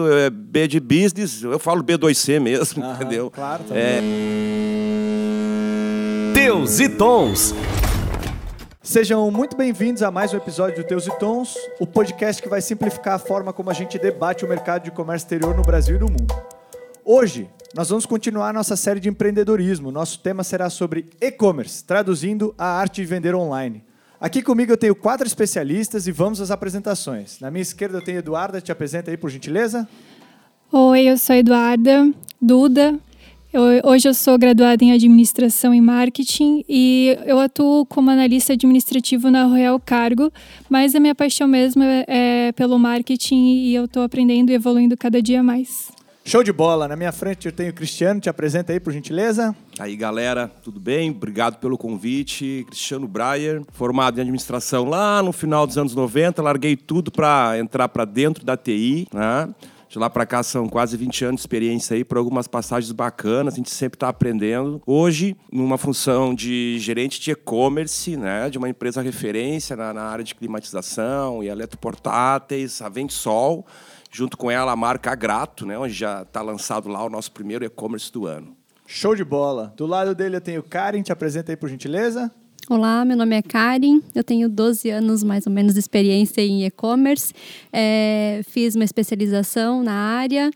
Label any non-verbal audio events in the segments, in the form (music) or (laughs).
É B de business, eu falo B2C mesmo, Aham, entendeu? Claro, tá É, Teus e Tons. Sejam muito bem-vindos a mais um episódio do Teus e Tons, o podcast que vai simplificar a forma como a gente debate o mercado de comércio exterior no Brasil e no mundo. Hoje, nós vamos continuar nossa série de empreendedorismo. Nosso tema será sobre e-commerce, traduzindo a arte de vender online. Aqui comigo eu tenho quatro especialistas e vamos às apresentações. Na minha esquerda eu tenho Eduarda, te apresenta aí por gentileza. Oi, eu sou Eduarda Duda. Eu- hoje eu sou graduada em Administração e Marketing e eu atuo como analista administrativo na Royal Cargo, mas a minha paixão mesmo é, é pelo marketing e eu estou aprendendo e evoluindo cada dia mais. Show de bola! Na minha frente eu tenho o Cristiano, te apresenta aí por gentileza. Aí, galera, tudo bem? Obrigado pelo convite. Cristiano Breyer, formado em administração lá no final dos anos 90, larguei tudo para entrar para dentro da TI, né? De lá para cá são quase 20 anos de experiência aí, por algumas passagens bacanas, a gente sempre está aprendendo. Hoje, numa função de gerente de e-commerce, né, de uma empresa referência na, na área de climatização e eletroportáteis, a Ventsol, junto com ela a marca Agrato, né, onde já está lançado lá o nosso primeiro e-commerce do ano. Show de bola! Do lado dele eu tenho o Karen, te apresenta aí por gentileza. Olá, meu nome é Karen, eu tenho 12 anos mais ou menos de experiência em e-commerce, É, fiz uma especialização na área,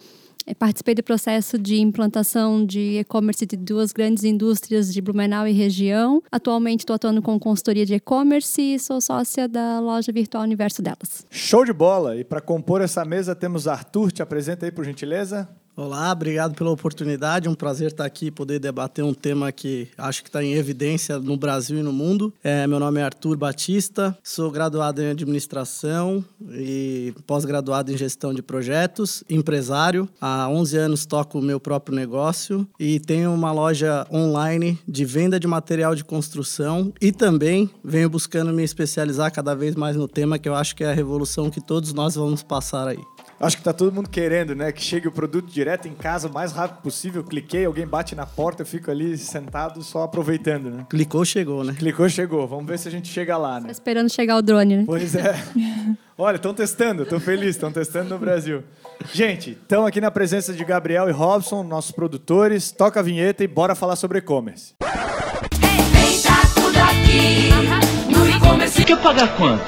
participei do processo de implantação de e-commerce de duas grandes indústrias de Blumenau e região. Atualmente estou atuando com consultoria de e-commerce e sou sócia da loja virtual Universo delas. Show de bola! E para compor essa mesa temos Arthur, te apresenta aí por gentileza. Olá, obrigado pela oportunidade. Um prazer estar aqui e poder debater um tema que acho que está em evidência no Brasil e no mundo. É, meu nome é Arthur Batista, sou graduado em administração e pós-graduado em gestão de projetos, empresário. Há 11 anos toco o meu próprio negócio e tenho uma loja online de venda de material de construção e também venho buscando me especializar cada vez mais no tema que eu acho que é a revolução que todos nós vamos passar aí. Acho que tá todo mundo querendo, né? Que chegue o produto direto em casa o mais rápido possível. Cliquei, alguém bate na porta, eu fico ali sentado só aproveitando, né? Clicou, chegou, né? Clicou, chegou. Vamos ver se a gente chega lá, Tô né? esperando chegar o drone, né? Pois é. (laughs) Olha, estão testando, estou feliz, estão testando no Brasil. Gente, estamos aqui na presença de Gabriel e Robson, nossos produtores. Toca a vinheta e bora falar sobre e-commerce. Está tudo aqui no e-commerce. Quer pagar quanto?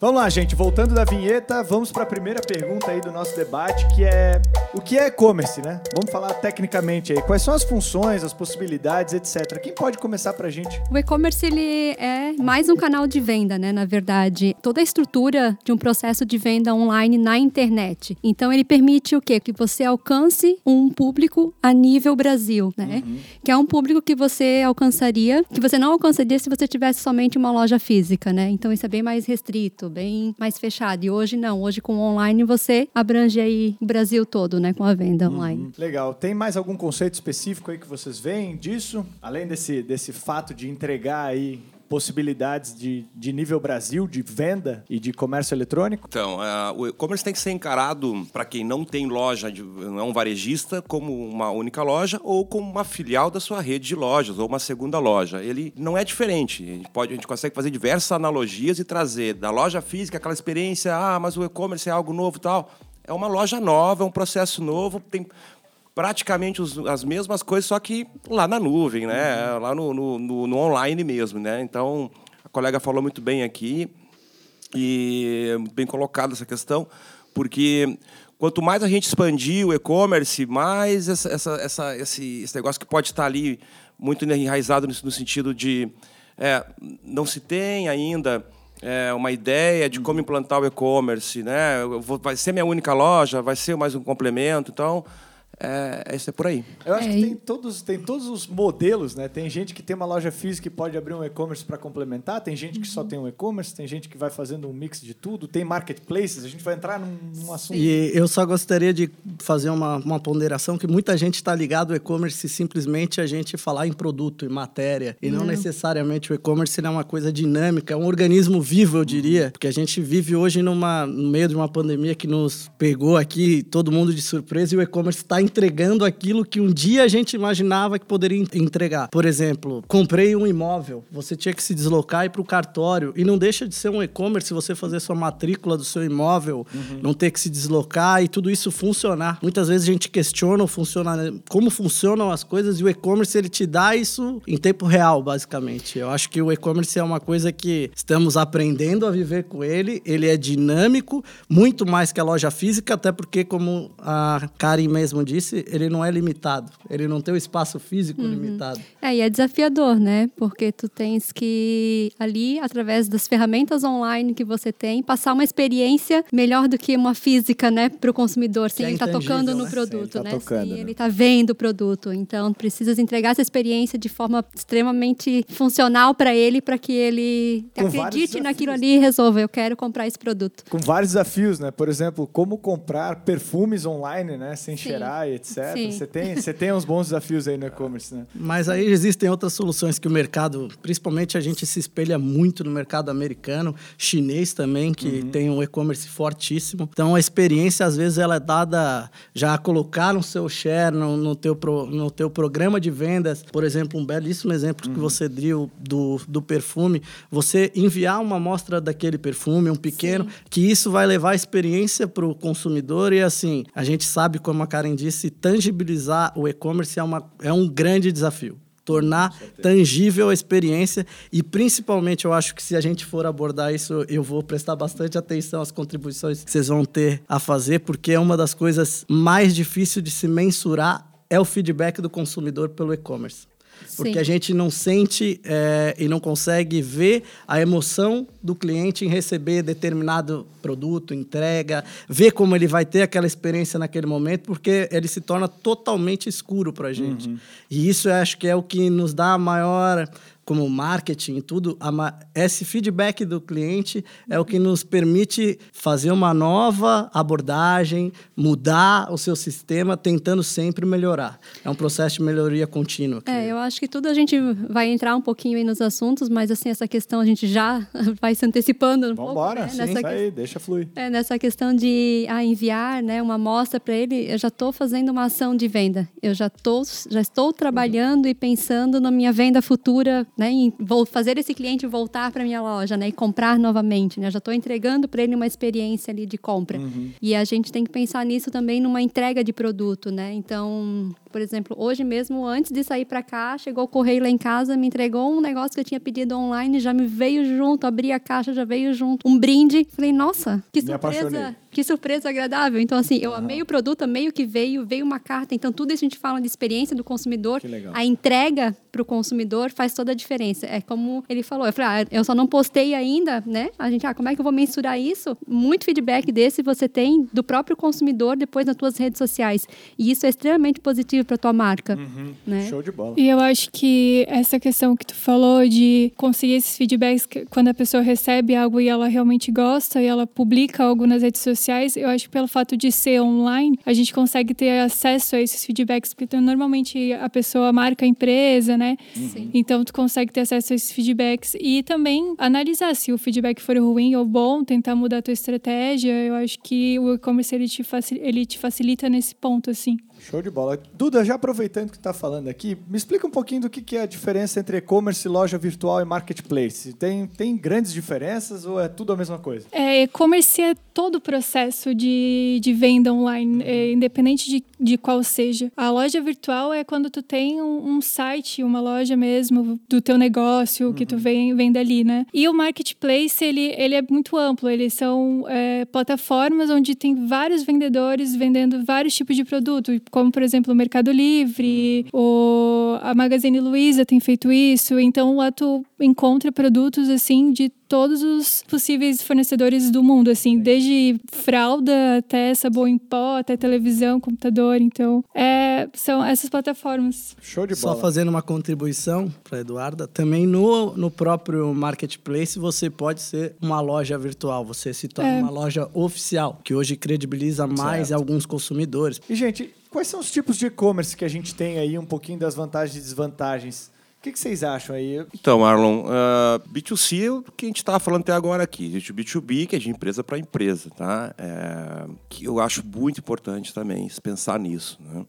Vamos lá, gente. Voltando da vinheta, vamos para a primeira pergunta aí do nosso debate, que é o que é e-commerce, né? Vamos falar tecnicamente aí. Quais são as funções, as possibilidades, etc. Quem pode começar para a gente? O e-commerce ele é mais um canal de venda, né? Na verdade, toda a estrutura de um processo de venda online na internet. Então, ele permite o quê? Que você alcance um público a nível Brasil, né? Que é um público que você alcançaria, que você não alcançaria se você tivesse somente uma loja física, né? Então, isso é bem mais restrito, bem mais fechado. E hoje não. Hoje com o online você abrange aí o Brasil todo, né? Com a venda online. Legal. Tem mais algum conceito específico aí que vocês veem disso? Além desse, desse fato de entregar aí possibilidades de, de nível Brasil, de venda e de comércio eletrônico? Então, ah, o e-commerce tem que ser encarado, para quem não tem loja, de- não é um varejista, como uma única loja ou como uma filial da sua rede de lojas ou uma segunda loja. Ele não é diferente. A gente, pode, a gente consegue fazer diversas analogias e trazer da loja física aquela experiência, ah, mas o e-commerce é algo novo tal. É uma loja nova, é um processo novo, tem praticamente os- as mesmas coisas, só que lá na nuvem, né? Lá no, no- no- no online mesmo, né? Então, a colega falou muito bem aqui e muito bem colocada essa questão, porque quanto mais a gente expandir o e-commerce, mais essa, essa, essa- esse, esse negócio que pode estar ali muito enraizado no, no sentido de é, não se tem ainda é, uma ideia de como implantar o e-commerce, né? Vou- vai ser minha única loja, vai ser mais um complemento, então é, isso é por aí. Eu acho É, que tem todos, tem todos os modelos, né? Tem gente que tem uma loja física e pode abrir um e-commerce para complementar, tem gente que só tem um e-commerce, tem gente que vai fazendo um mix de tudo, tem marketplaces, a gente vai entrar num, num assunto. E eu só gostaria de fazer uma, uma ponderação que muita gente está ligado ao e-commerce simplesmente a gente falar em produto, em matéria, e não, Não. necessariamente o e-commerce é uma coisa dinâmica, é um organismo vivo, eu diria, porque a gente vive hoje numa, no meio de uma pandemia que nos pegou aqui, todo mundo de surpresa, e o e-commerce está está entregando aquilo que um dia a gente imaginava que poderia en- entregar. Por exemplo, comprei um imóvel, você tinha que se deslocar e ir para o cartório. E não deixa de ser um e-commerce você fazer sua matrícula do seu imóvel, não ter que se deslocar e tudo isso funcionar. Muitas vezes a gente questiona funciona, como funcionam as coisas e o e-commerce ele te dá isso em tempo real, basicamente. Eu acho que o e-commerce é uma coisa que estamos aprendendo a viver com ele. Ele é dinâmico, muito mais que a loja física, até porque, como a Karen mesmo disse, ele não é limitado. Ele não tem o espaço físico limitado. É, e é desafiador, né? Porque tu tens que ali, através das ferramentas online que você tem, passar uma experiência melhor do que uma física, né, para o consumidor, sem é ele estar intangível, tocando no né? produto, Sem ele tá né? tocando, sem né? ele tá vendo o produto. Então, precisas entregar essa experiência de forma extremamente funcional para ele, para que ele Com acredite naquilo desafios. ali e resolva, eu quero comprar esse produto. Com vários desafios, né? Por exemplo, como comprar perfumes online, né? Sem Sim. cheirar e etc. Sim. Você tem, você tem uns bons desafios aí no e-commerce, né? Mas aí existem outras soluções que o mercado, principalmente a gente se espelha muito no mercado americano, chinês também, que tem um e-commerce fortíssimo. Então a experiência às vezes ela é dada já a colocar no seu share, no, no teu pro- no teu programa de vendas, por exemplo, um belíssimo exemplo que você deu do, do perfume, você enviar uma amostra daquele perfume, um pequeno, que isso vai levar a experiência para o consumidor e assim, a gente sabe, como a Karen disse, tangibilizar o e-commerce é, uma, é um grande desafio. Tornar tangível a experiência e, principalmente, eu acho que se a gente for abordar isso, eu vou prestar bastante atenção às contribuições que vocês vão ter a fazer, porque é uma das coisas mais difíceis de se mensurar é o feedback do consumidor pelo e-commerce. Porque Sim. a gente não sente eh, e não consegue ver a emoção do cliente em receber determinado produto, entrega, ver como ele vai ter aquela experiência naquele momento, porque ele se torna totalmente escuro para a gente. E isso eu acho que é o que nos dá a maior como marketing e tudo, a ma- esse feedback do cliente é o que nos permite fazer uma nova abordagem, mudar o seu sistema, tentando sempre melhorar. É um processo de melhoria contínua. que- É, eu acho que tudo a gente vai entrar um pouquinho aí nos assuntos, mas assim, essa questão a gente já (laughs) vai se antecipando um pouco. Vambora, né? sim, Nessa que- aí, deixa fluir. É, nessa questão de ah, enviar né, uma amostra para ele, eu já estou fazendo uma ação de venda. Eu já, tô, já estou trabalhando e pensando na minha venda futura, né, em vou fazer esse cliente voltar para minha loja né, e comprar novamente. Né? Eu já estou entregando para ele uma experiência ali de compra. E a gente tem que pensar nisso também numa entrega de produto. Né? Então, por exemplo, hoje mesmo, antes de sair para cá, chegou o correio lá em casa, me entregou um negócio que eu tinha pedido online, já me veio junto, abri a caixa, já veio junto um brinde. Falei, nossa, que surpresa, que surpresa agradável. Então, assim, eu amei o produto, amei o que veio, veio uma carta. Então, tudo isso a gente fala de experiência do consumidor. Que legal. A entrega para o consumidor faz toda a diferença. É como ele falou, eu falei, ah, eu só não postei ainda, né? A gente, ah, como é que eu vou mensurar isso? Muito feedback desse você tem do próprio consumidor depois nas tuas redes sociais. E isso é extremamente positivo para tua marca, né? Show de bola. E eu acho que essa questão que tu falou de conseguir esses feedbacks quando a pessoa recebe algo e ela realmente gosta e ela publica algo nas redes sociais, eu acho que pelo fato de ser online, a gente consegue ter acesso a esses feedbacks, porque então, normalmente a pessoa marca a empresa, né? Sim. Então tu consegue ter acesso a esses feedbacks e também analisar se o feedback for ruim ou bom, tentar mudar a tua estratégia. Eu acho que o e-commerce ele te, ele te facilita nesse ponto, assim. Show de bola. Duda, já aproveitando que está falando aqui, me explica um pouquinho do que, que é a diferença entre e-commerce, loja virtual e marketplace. Tem, tem grandes diferenças ou é tudo a mesma coisa? É, e-commerce é todo o processo de, de venda online, é, independente de, de qual seja. A loja virtual é quando tu tem um, um site, uma loja mesmo do teu negócio que tu vem, vende ali, né? E o marketplace, ele, ele é muito amplo. Eles são é, plataformas onde tem vários vendedores vendendo vários tipos de produto, como, por exemplo, o Mercado Livre, o, a Magazine Luiza tem feito isso. Então, lá tu encontra produtos, assim, de todos os possíveis fornecedores do mundo, assim, desde fralda até sabão em pó, até televisão, computador. Então, é, são essas plataformas. Show de Só bola. fazendo uma contribuição para Eduarda, também no, no próprio marketplace você pode ser uma loja virtual, você se torna É. uma loja oficial, que hoje credibiliza mais alguns consumidores. E, gente, quais são os tipos de e-commerce que a gente tem aí, um pouquinho das vantagens e desvantagens? O que, vocês acham aí? Então, Marlon, uh, B2C é o que a gente estava falando até agora aqui. Existe o B2B, que é de empresa para empresa, tá? É, que eu acho muito importante também pensar nisso. Né?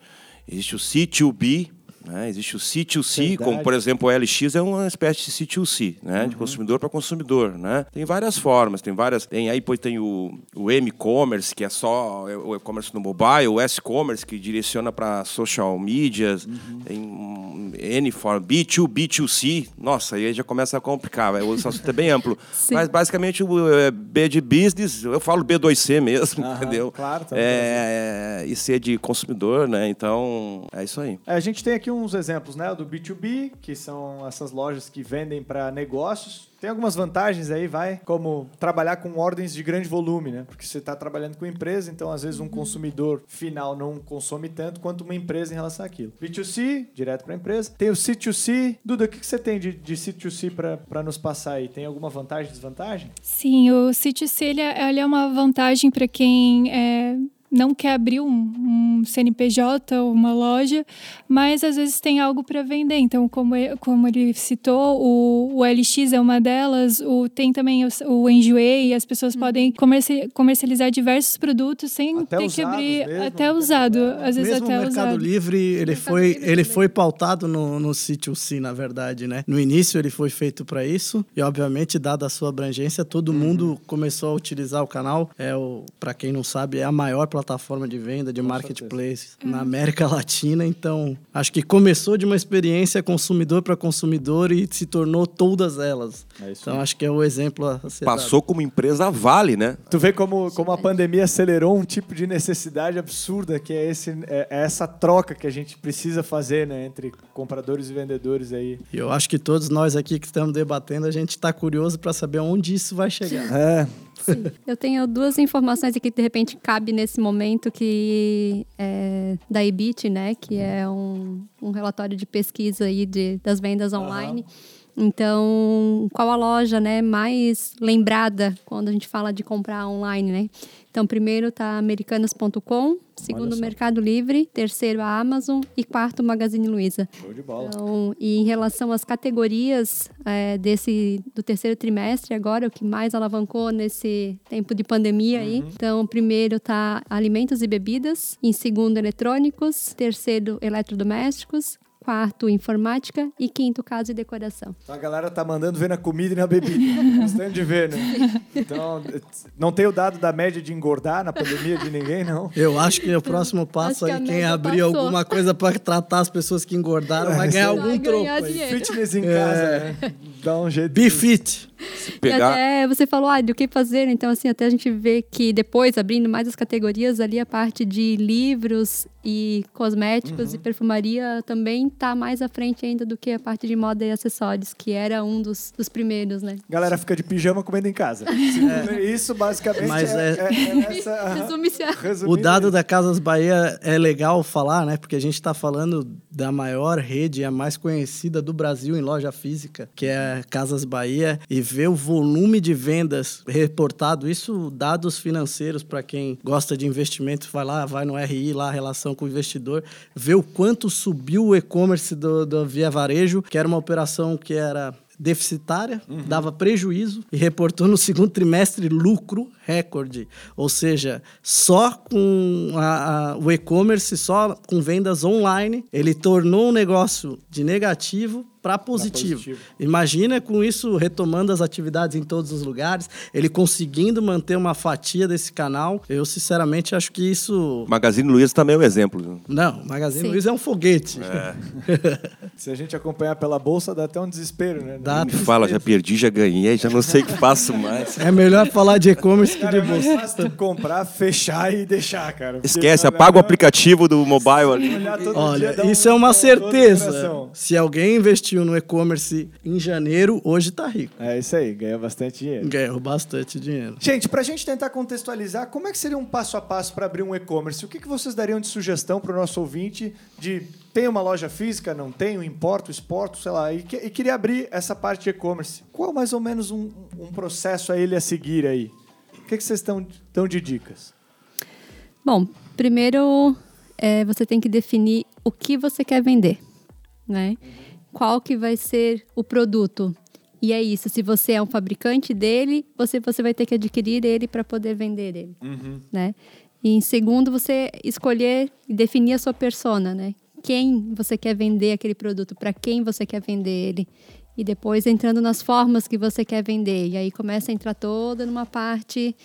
Existe o C2B, né? Existe o C2C, Verdade. como por exemplo o LX é uma espécie de C2C, né? de consumidor para consumidor. Né? Tem várias formas, tem várias. Tem, aí depois tem o, o M-commerce, que é só o e-commerce no mobile, o S-commerce, que direciona para social medias, tem um N forma, B2, B2C. Nossa, aí já começa a complicar, o assunto é bem amplo. (laughs) Sim. Mas basicamente o é, B de business, eu falo B2C mesmo, Aham, entendeu? claro, também é, e C de consumidor, né? Então, é isso aí. É, A gente tem aqui uns exemplos, né? O do B2B, que são essas lojas que vendem para negócios. Tem algumas vantagens aí, vai, como trabalhar com ordens de grande volume, né? Porque você está trabalhando com empresa, então às vezes um consumidor final não consome tanto quanto uma empresa em relação àquilo. B2C, direto para a empresa. Tem o C2C. Duda, o que que você tem de, de C2C para nos passar aí? Tem alguma vantagem, desvantagem? Sim, o C2C ele é, ele é uma vantagem para quem é, não quer abrir um, um CNPJ ou uma loja, mas às vezes tem algo para vender. Então, como, como ele citou, o, o LX é uma delas, o, tem também o, o Enjoei, as pessoas podem comerci- comercializar diversos produtos sem Até ter que abrir mesmo, até usado, problema. às vezes Mesmo até o Mercado usado. Livre, ele Mercado foi, Livre ele também. foi pautado no, no sítio C, na verdade, né? No início ele foi feito para isso e, obviamente, dada a sua abrangência, todo mundo começou a utilizar o canal. É o, para quem não sabe, é a maior plataforma de venda de marketplace na América Latina. Então, acho que começou de uma experiência consumidor para consumidor e se tornou todas elas. É isso então, acho que é o exemplo a ser dado. Passou como empresa Vale, né? Tu vê como, como a pandemia acelerou um tipo de necessidade absurda, que é, esse, é, é essa troca que a gente precisa fazer né, entre compradores e vendedores aí. E eu acho que todos nós aqui que estamos debatendo, a gente está curioso para saber onde isso vai chegar. É, Eu tenho duas informações aqui que de repente cabe nesse momento que é da EBIT, né, que é um, um relatório de pesquisa aí de, das vendas online. Então, qual a loja, né, mais lembrada quando a gente fala de comprar online, né? Então, primeiro tá americanas.com, segundo. Mercado Livre, terceiro a Amazon e quarto Magazine Luiza. show de bola. Então, e em relação às categorias é, desse do terceiro trimestre agora, o que mais alavancou nesse tempo de pandemia aí. Então, primeiro tá alimentos e bebidas, em segundo eletrônicos, terceiro eletrodomésticos, quarto informática e quinto casa e decoração. Então a galera tá mandando ver na comida e na bebida. Gostando de ver, né? Então, não tem o dado da média de engordar na pandemia de ninguém, não. Eu acho que o próximo passo aí, quem abrir passou. alguma coisa para tratar as pessoas que engordaram, vai ganhar Vai algum troco ganhar aí. dinheiro. Fitness em casa, né? Dá um jeito. Be fit. E Pegar. até você falou, ah, do que fazer, então assim, até a gente vê que depois, abrindo mais as categorias, ali a parte de livros e cosméticos e perfumaria também tá mais à frente ainda do que a parte de moda e acessórios, que era um dos, dos primeiros, né? Galera fica de pijama comendo em casa. (laughs) Isso basicamente Mas é, é- é- é (laughs) essa- aham. Resume-se a... O dado da Casas Bahia é legal falar, né? Porque a gente está falando da maior rede, a mais conhecida do Brasil em loja física, que é Casas Bahia, e ver o volume de vendas reportado, isso dados financeiros para quem gosta de investimento, vai lá, vai no RI, lá a relação com o investidor, ver o quanto subiu o e-commerce do, do Via Varejo, que era uma operação que era deficitária, dava prejuízo e reportou no segundo trimestre lucro recorde. Ou seja, só com a- a- o e-commerce, só com vendas online, ele tornou um negócio de negativo para positivo. positivo. Imagina com isso retomando as atividades em todos os lugares, ele conseguindo manter uma fatia desse canal. Eu sinceramente acho que isso Magazine Luiza também é um exemplo. não, Magazine Sim. Luiza é um foguete. (laughs) Se a gente acompanhar pela bolsa, dá até um desespero, né? Dá. Me fala, já perdi, já ganhei, já não sei o que faço mais. É melhor falar de e-commerce que de é mais bolsa. fácil tu comprar, fechar e deixar, cara. Esquece, apaga o aplicativo do mobile ali. dia, Olha, um- isso é uma certeza. Se alguém investiu no e-commerce em janeiro, hoje tá rico. É isso aí, ganha bastante dinheiro. Ganhou bastante dinheiro. Gente, pra gente tentar contextualizar, como é que seria um passo a passo para abrir um e-commerce? O que, que vocês dariam de sugestão para o nosso ouvinte de tem uma loja física, não tenho, importo, exporto, sei lá, e, que- e queria abrir essa parte de e-commerce? Qual mais ou menos um, um processo a ele a seguir aí? O que, que vocês estão dão de dicas? Bom, primeiro é, você tem que definir o que você quer vender, né? Qual que vai ser o produto. E é isso, se você é um fabricante dele, você, você vai ter que adquirir ele para poder vender ele, né? E em segundo, você escolher e definir a sua persona, né? Quem você quer vender aquele produto, para quem você quer vender ele. E depois entrando nas formas que você quer vender. E aí começa a entrar toda numa parte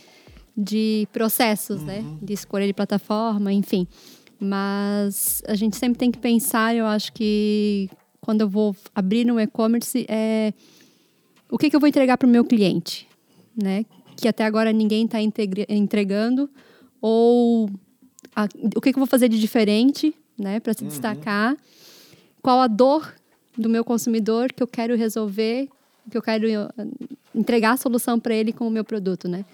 de processos, né? De escolha de plataforma, enfim. Mas a gente sempre tem que pensar, eu acho que quando eu vou abrir um e-commerce, é o que, que eu vou entregar para o meu cliente, né? Que até agora ninguém está entregando, ou a- o que, que eu vou fazer de diferente, né? Para se destacar. Qual a dor do meu consumidor que eu quero resolver, que eu quero eh, entregar a solução para ele com o meu produto, né?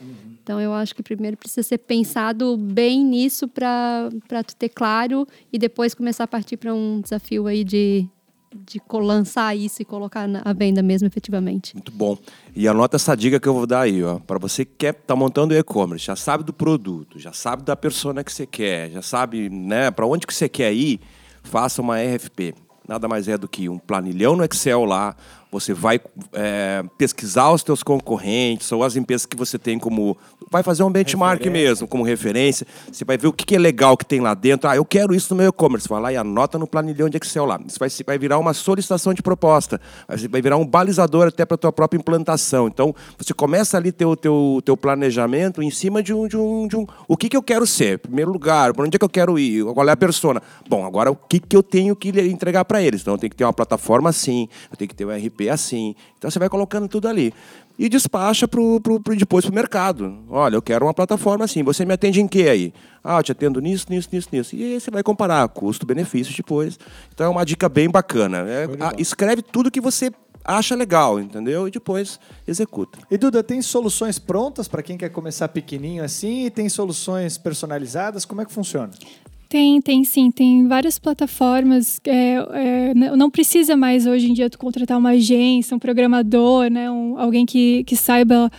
Então eu acho que primeiro precisa ser pensado bem nisso para para tu ter claro e depois começar a partir para um desafio aí de de lançar isso e colocar na venda mesmo efetivamente. Muito bom. E anota essa dica que eu vou dar aí, ó. Para você que quer tá montando e-commerce, já sabe do produto, já sabe da persona que você quer, já sabe, né, para onde que você quer ir, faça uma RFP. Nada mais é do que um planilhão no Excel lá. Você vai é, pesquisar os teus concorrentes ou as empresas que você tem como. Vai fazer um benchmark mesmo, como referência. Você vai ver o que é legal que tem lá dentro. Ah, eu quero isso no meu e-commerce. Vai lá e anota no planilhão de Excel lá. Isso vai, vai virar uma solicitação de proposta. Vai vai virar um balizador até para a tua própria implantação. Então, você começa ali teu, teu, teu planejamento em cima de um, de um, de um. O que, que eu quero ser? Primeiro lugar, para onde é que eu quero ir? Qual é a persona? Bom, agora o que, que eu tenho que entregar para eles? Então, eu tenho que ter uma plataforma assim, eu tenho que ter um RP assim. Então, você vai colocando tudo ali. E despacha pro, pro, pro, depois pro mercado. Olha, eu quero uma plataforma assim. Você me atende em quê aí? Ah, eu te atendo nisso, nisso, nisso, nisso. E aí você vai comparar custo-benefício depois. Então é uma dica bem bacana. É, ah, escreve tudo que você acha legal, entendeu? E depois executa. E Duda, tem soluções prontas para quem quer começar pequenininho assim e tem soluções personalizadas? Como é que funciona? Tem, tem sim, tem várias plataformas. é, é, não precisa mais hoje em dia tu contratar uma agência, um programador, né, um- alguém que, que saiba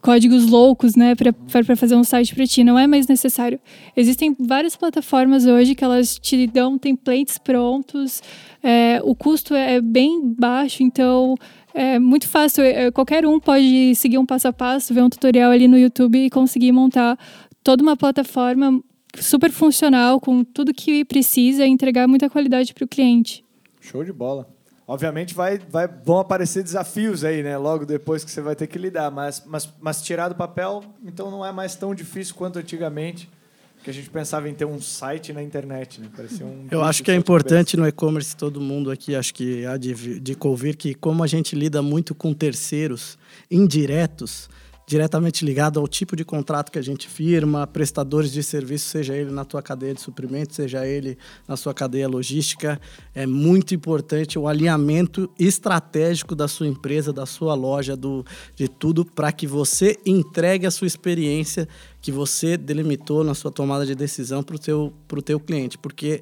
códigos loucos, né, para fazer um site para ti. Não é mais necessário. Existem várias plataformas hoje que elas te dão templates prontos. é, o custo é bem baixo, então é muito fácil. é, qualquer um pode seguir um passo a passo, ver um tutorial ali no YouTube e conseguir montar toda uma plataforma super funcional, com tudo que precisa e entregar muita qualidade para o cliente. Show de bola. Obviamente vai, vai, vão aparecer desafios aí, né? Logo depois que você vai ter que lidar. Mas, mas, mas tirar do papel, então não é mais tão difícil quanto antigamente, que a gente pensava em ter um site na internet, né? Parecia um Eu acho que é importante no e-commerce, todo mundo aqui, acho que há de, de convir que como a gente lida muito com terceiros indiretos, diretamente ligado ao tipo de contrato que a gente firma, prestadores de serviço, seja ele na tua cadeia de suprimentos, seja ele na sua cadeia logística, é muito importante o alinhamento estratégico da sua empresa, da sua loja, do, de tudo, para que você entregue a sua experiência que você delimitou na sua tomada de decisão para o teu, teu cliente, porque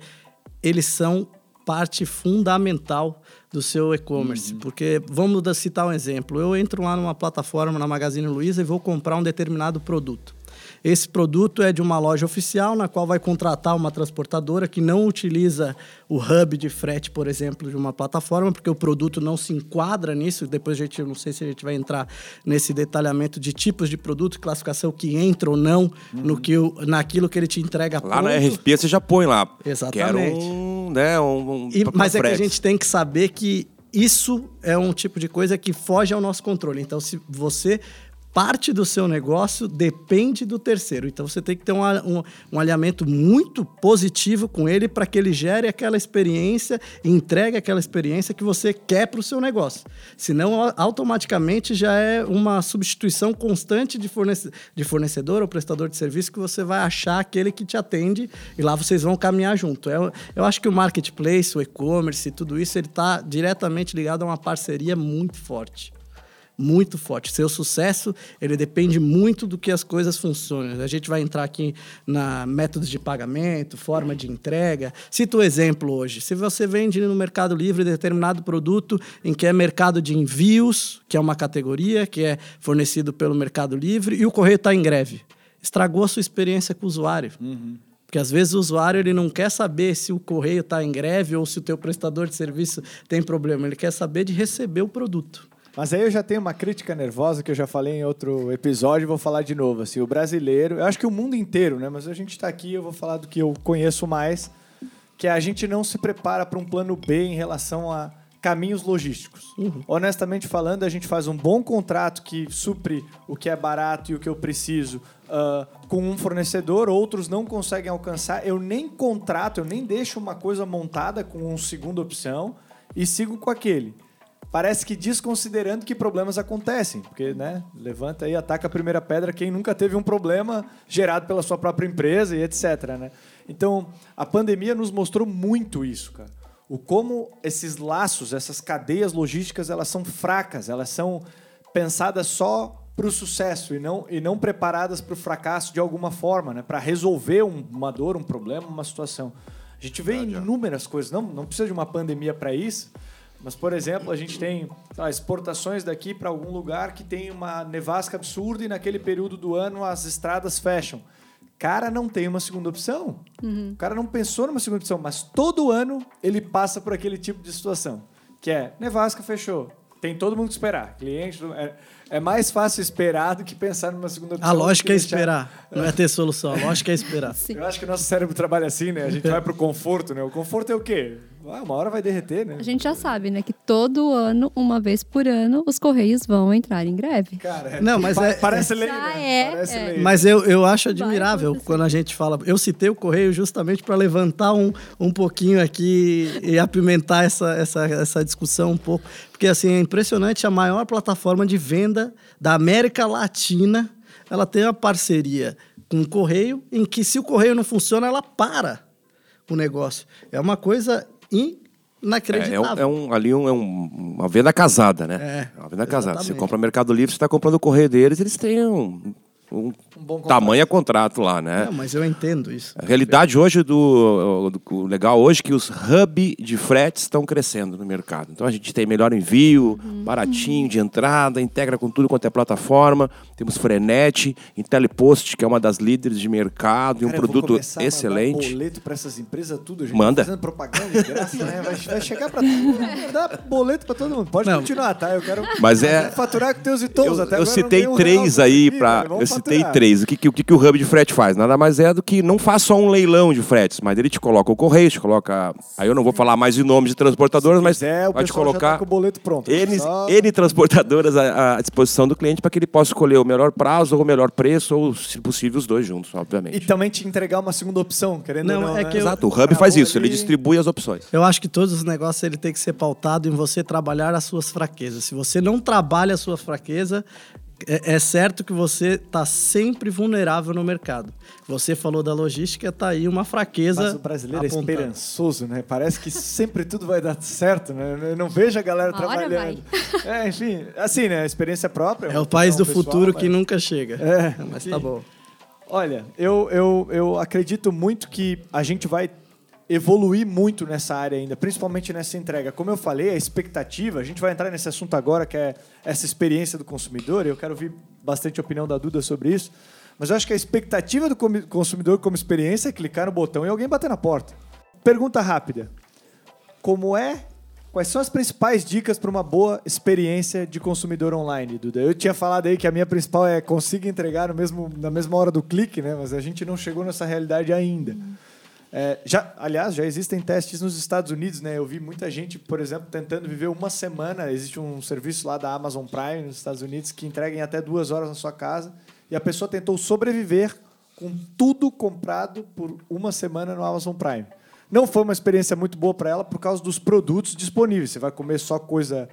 eles são parte fundamental do seu e-commerce. Porque, vamos citar um exemplo. Eu entro lá numa plataforma na Magazine Luiza e vou comprar um determinado produto. Esse produto é de uma loja oficial, na qual vai contratar uma transportadora que não utiliza o hub de frete, por exemplo, de uma plataforma, porque o produto não se enquadra nisso. Depois a gente, não sei se a gente vai entrar nesse detalhamento de tipos de produto, classificação que entra ou não no que naquilo que ele te entrega Lá na pronto. RFP você já põe lá. Exatamente. Quero um, né, um, um E- mas é que a gente tem que saber que isso é um tipo de coisa que foge ao nosso controle. Então, se você parte do seu negócio depende do terceiro. Então você tem que ter um, um, um alinhamento muito positivo com ele para que ele gere aquela experiência, entregue aquela experiência que você quer para o seu negócio. Senão, automaticamente já é uma substituição constante de, fornece de fornecedor ou prestador de serviço que você vai achar aquele que te atende e lá vocês vão caminhar junto. Eu, eu acho que o marketplace, o e-commerce, tudo isso, ele está diretamente ligado a uma parceria muito forte muito forte. Seu sucesso, ele depende muito do que as coisas funcionam. A gente vai entrar aqui na métodos de pagamento, forma de entrega. Cito o exemplo hoje. Se você vende no Mercado Livre determinado produto em que é mercado de envios, que é uma categoria que é fornecido pelo Mercado Livre, e o correio está em greve. Estragou a sua experiência com o usuário. Porque às vezes o usuário ele não quer saber se o correio está em greve ou se o teu prestador de serviço tem problema. Ele quer saber de receber o produto. Mas aí eu já tenho uma crítica nervosa que eu já falei em outro episódio e vou falar de novo. Assim, o brasileiro, eu acho que o mundo inteiro, né? Mas a gente está aqui, eu vou falar do que eu conheço mais, que a gente não se prepara para um plano B em relação a caminhos logísticos. Honestamente falando, a gente faz um bom contrato que supre o que é barato e o que eu preciso ah, com um fornecedor, outros não conseguem alcançar. Eu nem contrato, eu nem deixo uma coisa montada com uma segunda opção e sigo com aquele. Parece que desconsiderando que problemas acontecem, porque, né, levanta aí, ataca a primeira pedra quem nunca teve um problema gerado pela sua própria empresa e etc, né? Então, a pandemia nos mostrou muito isso, cara. O como esses laços, essas cadeias logísticas, elas são fracas, elas são pensadas só para o sucesso e não, e não preparadas para o fracasso de alguma forma, né? Para resolver um- uma dor, um problema, uma situação. A gente vê inúmeras coisas, não, não precisa de uma pandemia para isso, mas, por exemplo, a gente tem lá, exportações daqui para algum lugar que tem uma nevasca absurda e naquele período do ano as estradas fecham. Cara, não tem uma segunda opção. O cara não pensou numa segunda opção, mas todo ano ele passa por aquele tipo de situação. Que é, nevasca fechou. Tem todo mundo que esperar. Cliente, é, é mais fácil esperar do que pensar numa segunda opção. A lógica é deixar- esperar, não é ter solução. A lógica é esperar. (laughs) Sim. Eu acho que o nosso cérebro trabalha assim, né? A gente vai pro conforto, né? O conforto é o quê? Ah, uma hora vai derreter, né? A gente já sabe, né, que todo ano, uma vez por ano, os Correios vão entrar em greve. Cara, Não, mas pa- é- parece lei, né? é, Parece é. lei. Mas eu, eu acho admirável quando a gente fala. Eu citei o Correio justamente para levantar um, um pouquinho aqui e apimentar essa, essa, essa discussão um pouco. Porque assim, é impressionante, a maior plataforma de venda da América Latina, ela tem uma parceria com o Correio, em que se o Correio não funciona, ela para o negócio. É uma coisa É, é um, inacreditável. é um- ali um- é um- uma venda casada, né? É, uma venda casada. Você exatamente. compra no Mercado Livre, você está comprando o correio deles, eles têm um, um, contrato. tamanho contrato lá, né? Não, mas eu entendo isso. A realidade hoje do, do- o legal hoje é que os hub de fretes estão crescendo no mercado. Então a gente tem melhor envio, baratinho de entrada, integra com tudo quanto é plataforma. Temos Frenet, Intelipost, que é uma das líderes de mercado e um Cara, eu vou produto começar a mandar excelente. boleto para essas empresas, tudo. A gente Manda. tá fazendo propaganda de graça, né? Vai, vai chegar para dar boleto para todo mundo. Pode Não. continuar, tá? Eu quero Mas é- faturar com teus e todos. Eu, Até eu agora citei um três real aí para. Eu citei faturar. três. O que, que, o que, que o hub de frete faz? Nada mais é do que não faz só um leilão de fretes, mas ele te coloca o correio, te coloca. Aí eu não vou falar mais de nomes de transportadoras, mas quiser, o vai te pessoal já colocar tá com o boleto pronto. N, Só- N transportadoras à, à disposição do cliente para que ele possa escolher o melhor prazo ou o melhor preço, ou, se possível, os dois juntos, obviamente. E também te entregar uma segunda opção, querendo Não, ou não. é né? que eu- Exato, o hub faz rua isso, ele ali- distribui as opções. Eu acho que todos os negócios ele tem que ser pautado em você trabalhar as suas fraquezas. Se você não trabalha a sua fraqueza, é, é certo que você está sempre vulnerável no mercado. Você falou da logística, tá aí uma fraqueza. Mas o brasileiro é apontada. esperançoso, né? Parece que sempre tudo vai dar certo, né? Eu não vejo a galera Uma hora trabalhando. É, enfim, assim, né? A experiência própria. É o país do pessoal, futuro mas- que nunca chega. É, mas enfim. tá bom. Olha, eu, eu, eu acredito muito que a gente vai evoluir muito nessa área ainda, principalmente nessa entrega. Como eu falei, a expectativa, a gente vai entrar nesse assunto agora, que é essa experiência do consumidor, eu quero ouvir bastante a opinião da Duda sobre isso, mas eu acho que a expectativa do consumidor como experiência é clicar no botão e alguém bater na porta. Pergunta rápida. Como é Quais são as principais dicas para uma boa experiência de consumidor online, Duda? Eu tinha falado aí que a minha principal é consiga entregar no mesmo, na mesma hora do clique, né? Mas a gente não chegou nessa realidade ainda. É, já, aliás, já existem testes nos Estados Unidos, né? Eu vi muita gente, por exemplo, tentando viver uma semana. Existe um serviço lá da Amazon Prime nos Estados Unidos que entrega em até duas horas na sua casa. E a pessoa tentou sobreviver com tudo comprado por uma semana no Amazon Prime. Não foi uma experiência muito boa para ela por causa dos produtos disponíveis. Você vai comer só coisa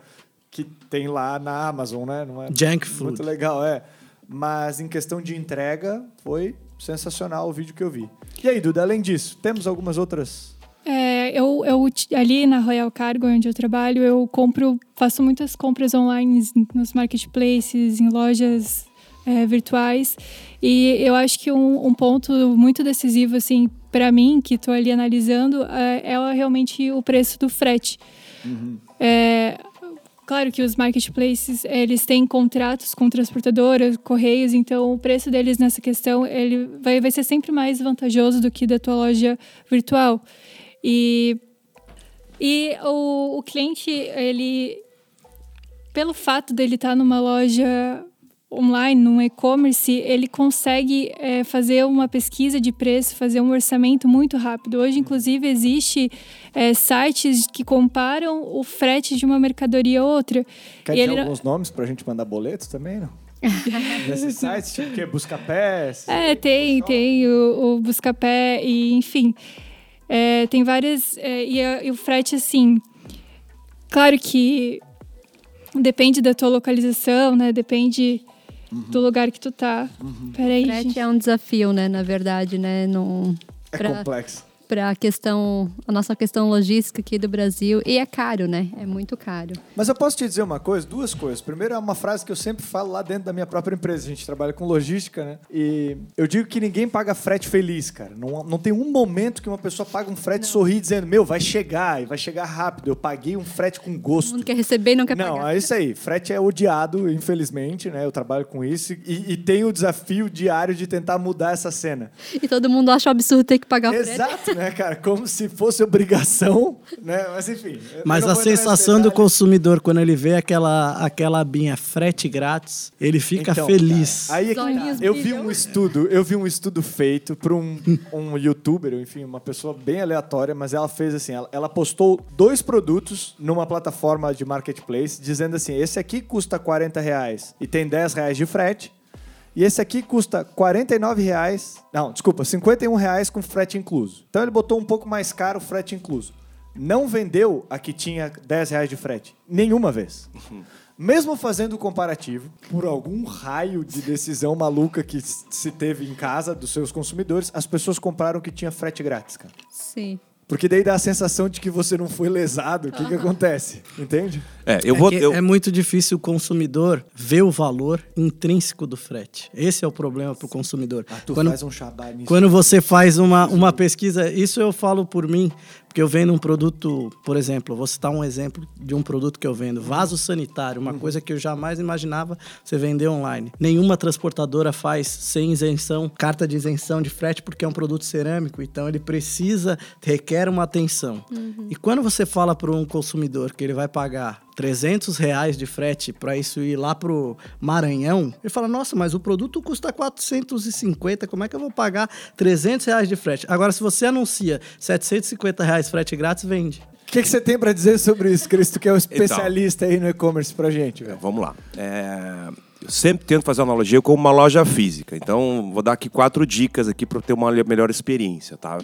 que tem lá na Amazon, né? Não é Junk food. muito legal, é. Mas em questão de entrega, foi sensacional o vídeo que eu vi. E aí, Duda, além disso, temos algumas outras. É, eu, eu ali na Royal Cargo, onde eu trabalho, eu compro, faço muitas compras online nos marketplaces, em lojas é, virtuais. E eu acho que um, um ponto muito decisivo, assim, para mim, que estou ali analisando, é, é realmente o preço do frete. É, Claro que os marketplaces, eles têm contratos com transportadoras, correios, então o preço deles nessa questão, ele vai, vai ser sempre mais vantajoso do que da tua loja virtual. E, e o, o cliente, ele, pelo fato dele estar numa loja online, num e-commerce, ele consegue é, fazer uma pesquisa de preço, fazer um orçamento muito rápido. Hoje, inclusive, existe é, sites que comparam o frete de uma mercadoria a outra. Quer E dizer ele- alguns nomes pra gente mandar boletos também, não? (laughs) Nesses sites, tipo o quê? Busca-pés? É, tem, tem o, o Buscapé e enfim. É, tem várias. é, e, a- e o frete, assim. Claro que depende da tua localização, né? Depende do lugar que tu tá. Peraí, Frete gente. é um desafio, né? Na verdade, né? É pra, complexo. Pra questão, a nossa questão logística aqui do Brasil. E é caro, né? É muito caro. Mas eu posso te dizer uma coisa, duas coisas. Primeiro é uma frase que eu sempre falo lá dentro da minha própria empresa. A gente trabalha com logística, né? E eu digo que ninguém paga frete feliz, cara. Não, não tem um momento que uma pessoa paga um frete e sorri dizendo, meu, vai chegar, e vai chegar rápido. Eu paguei um frete com gosto. mundo quer receber e não quer Não, pagar. é isso aí. Frete é odiado, infelizmente, né? Eu trabalho com isso e, e tenho o desafio diário de tentar mudar essa cena. E todo mundo acha um absurdo ter que pagar o frete. Exato, né, cara? Como se fosse obrigação, né? Mas enfim. Mas a sensação do consumidor quando ele vê aquela, aquela abinha frete grátis, ele fica Então, feliz. cara, aí é que tá. Eu vi um estudo, eu vi um estudo feito por um, (laughs) um youtuber, enfim, uma pessoa bem aleatória, mas ela fez assim, ela, ela postou dois produtos numa plataforma de marketplace, dizendo assim, esse aqui custa 40 reais e tem 10 reais de frete, e esse aqui custa 49 reais, não, desculpa, 51 reais com frete incluso. Então ele botou um pouco mais caro o frete incluso. Não vendeu a que tinha 10 reais de frete, nenhuma vez. Mesmo fazendo o comparativo, por algum raio de decisão maluca que se teve em casa dos seus consumidores, as pessoas compraram que tinha frete grátis, cara. Sim. Porque daí dá a sensação de que você não foi lesado. O que, que acontece? Entende? É, eu É vou. que eu- é muito difícil o consumidor ver o valor intrínseco do frete. Esse é o problema para o consumidor. Ah, tu Quando- faz um nisso. Quando você faz uma, uma pesquisa, isso eu falo por mim, porque eu vendo um produto, por exemplo, vou citar um exemplo de um produto que eu vendo, vaso sanitário, uma coisa que eu jamais imaginava você vender online. Nenhuma transportadora faz sem isenção, carta de isenção de frete, porque é um produto cerâmico, então ele precisa, requer uma atenção. E quando você fala para um consumidor que ele vai pagar 300 reais de frete para isso ir lá pro Maranhão, ele fala, nossa, mas o produto custa 450, como é que eu vou pagar 300 reais de frete? Agora, se você anuncia 750 reais frete grátis, vende. O que, que você tem pra dizer sobre isso, Cristo, que é um especialista aí no e-commerce pra gente, velho? Vamos lá. É, eu sempre tento fazer uma analogia com uma loja física. Então, vou dar aqui quatro dicas aqui para ter uma melhor experiência, tá?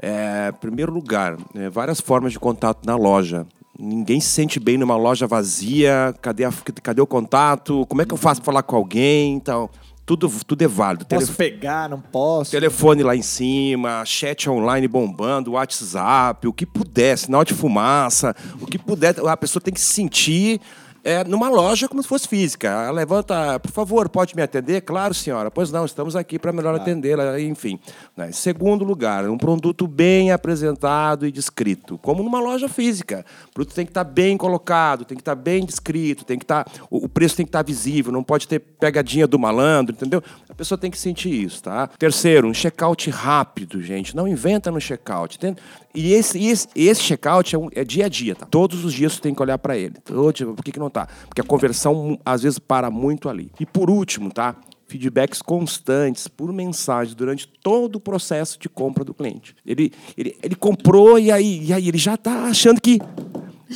É, primeiro lugar, é, várias formas de contato na loja. Ninguém se sente bem numa loja vazia. Cadê, a- cadê o contato? Como é que eu faço para falar com alguém? Então, tudo, tudo é válido. Posso Telef- pegar, não posso? Telefone lá em cima, chat online bombando, WhatsApp, o que puder, sinal de fumaça, o que puder. A pessoa tem que se sentir é, numa loja como se fosse física. Ela levanta, por favor, pode me atender? Claro, senhora. Pois não, estamos aqui para melhor atendê-la, enfim. Né? Segundo lugar, um produto bem apresentado e descrito, como numa loja física. O produto tem que estar bem colocado, tem que estar bem descrito, tem que estar, o o preço tem que estar visível, não pode ter pegadinha do malandro, entendeu? A pessoa tem que sentir isso, tá? Terceiro, um check-out rápido, gente. Não inventa no check-out. entende? E esse, esse, esse check-out é, um- é dia a dia, tá? Todos os dias você tem que olhar para ele. Todo Por que, que não tá? Porque a conversão, às vezes, para muito ali. E por último, tá? Feedbacks constantes por mensagem durante todo o processo de compra do cliente. Ele, ele, ele comprou e aí, e aí ele já está achando que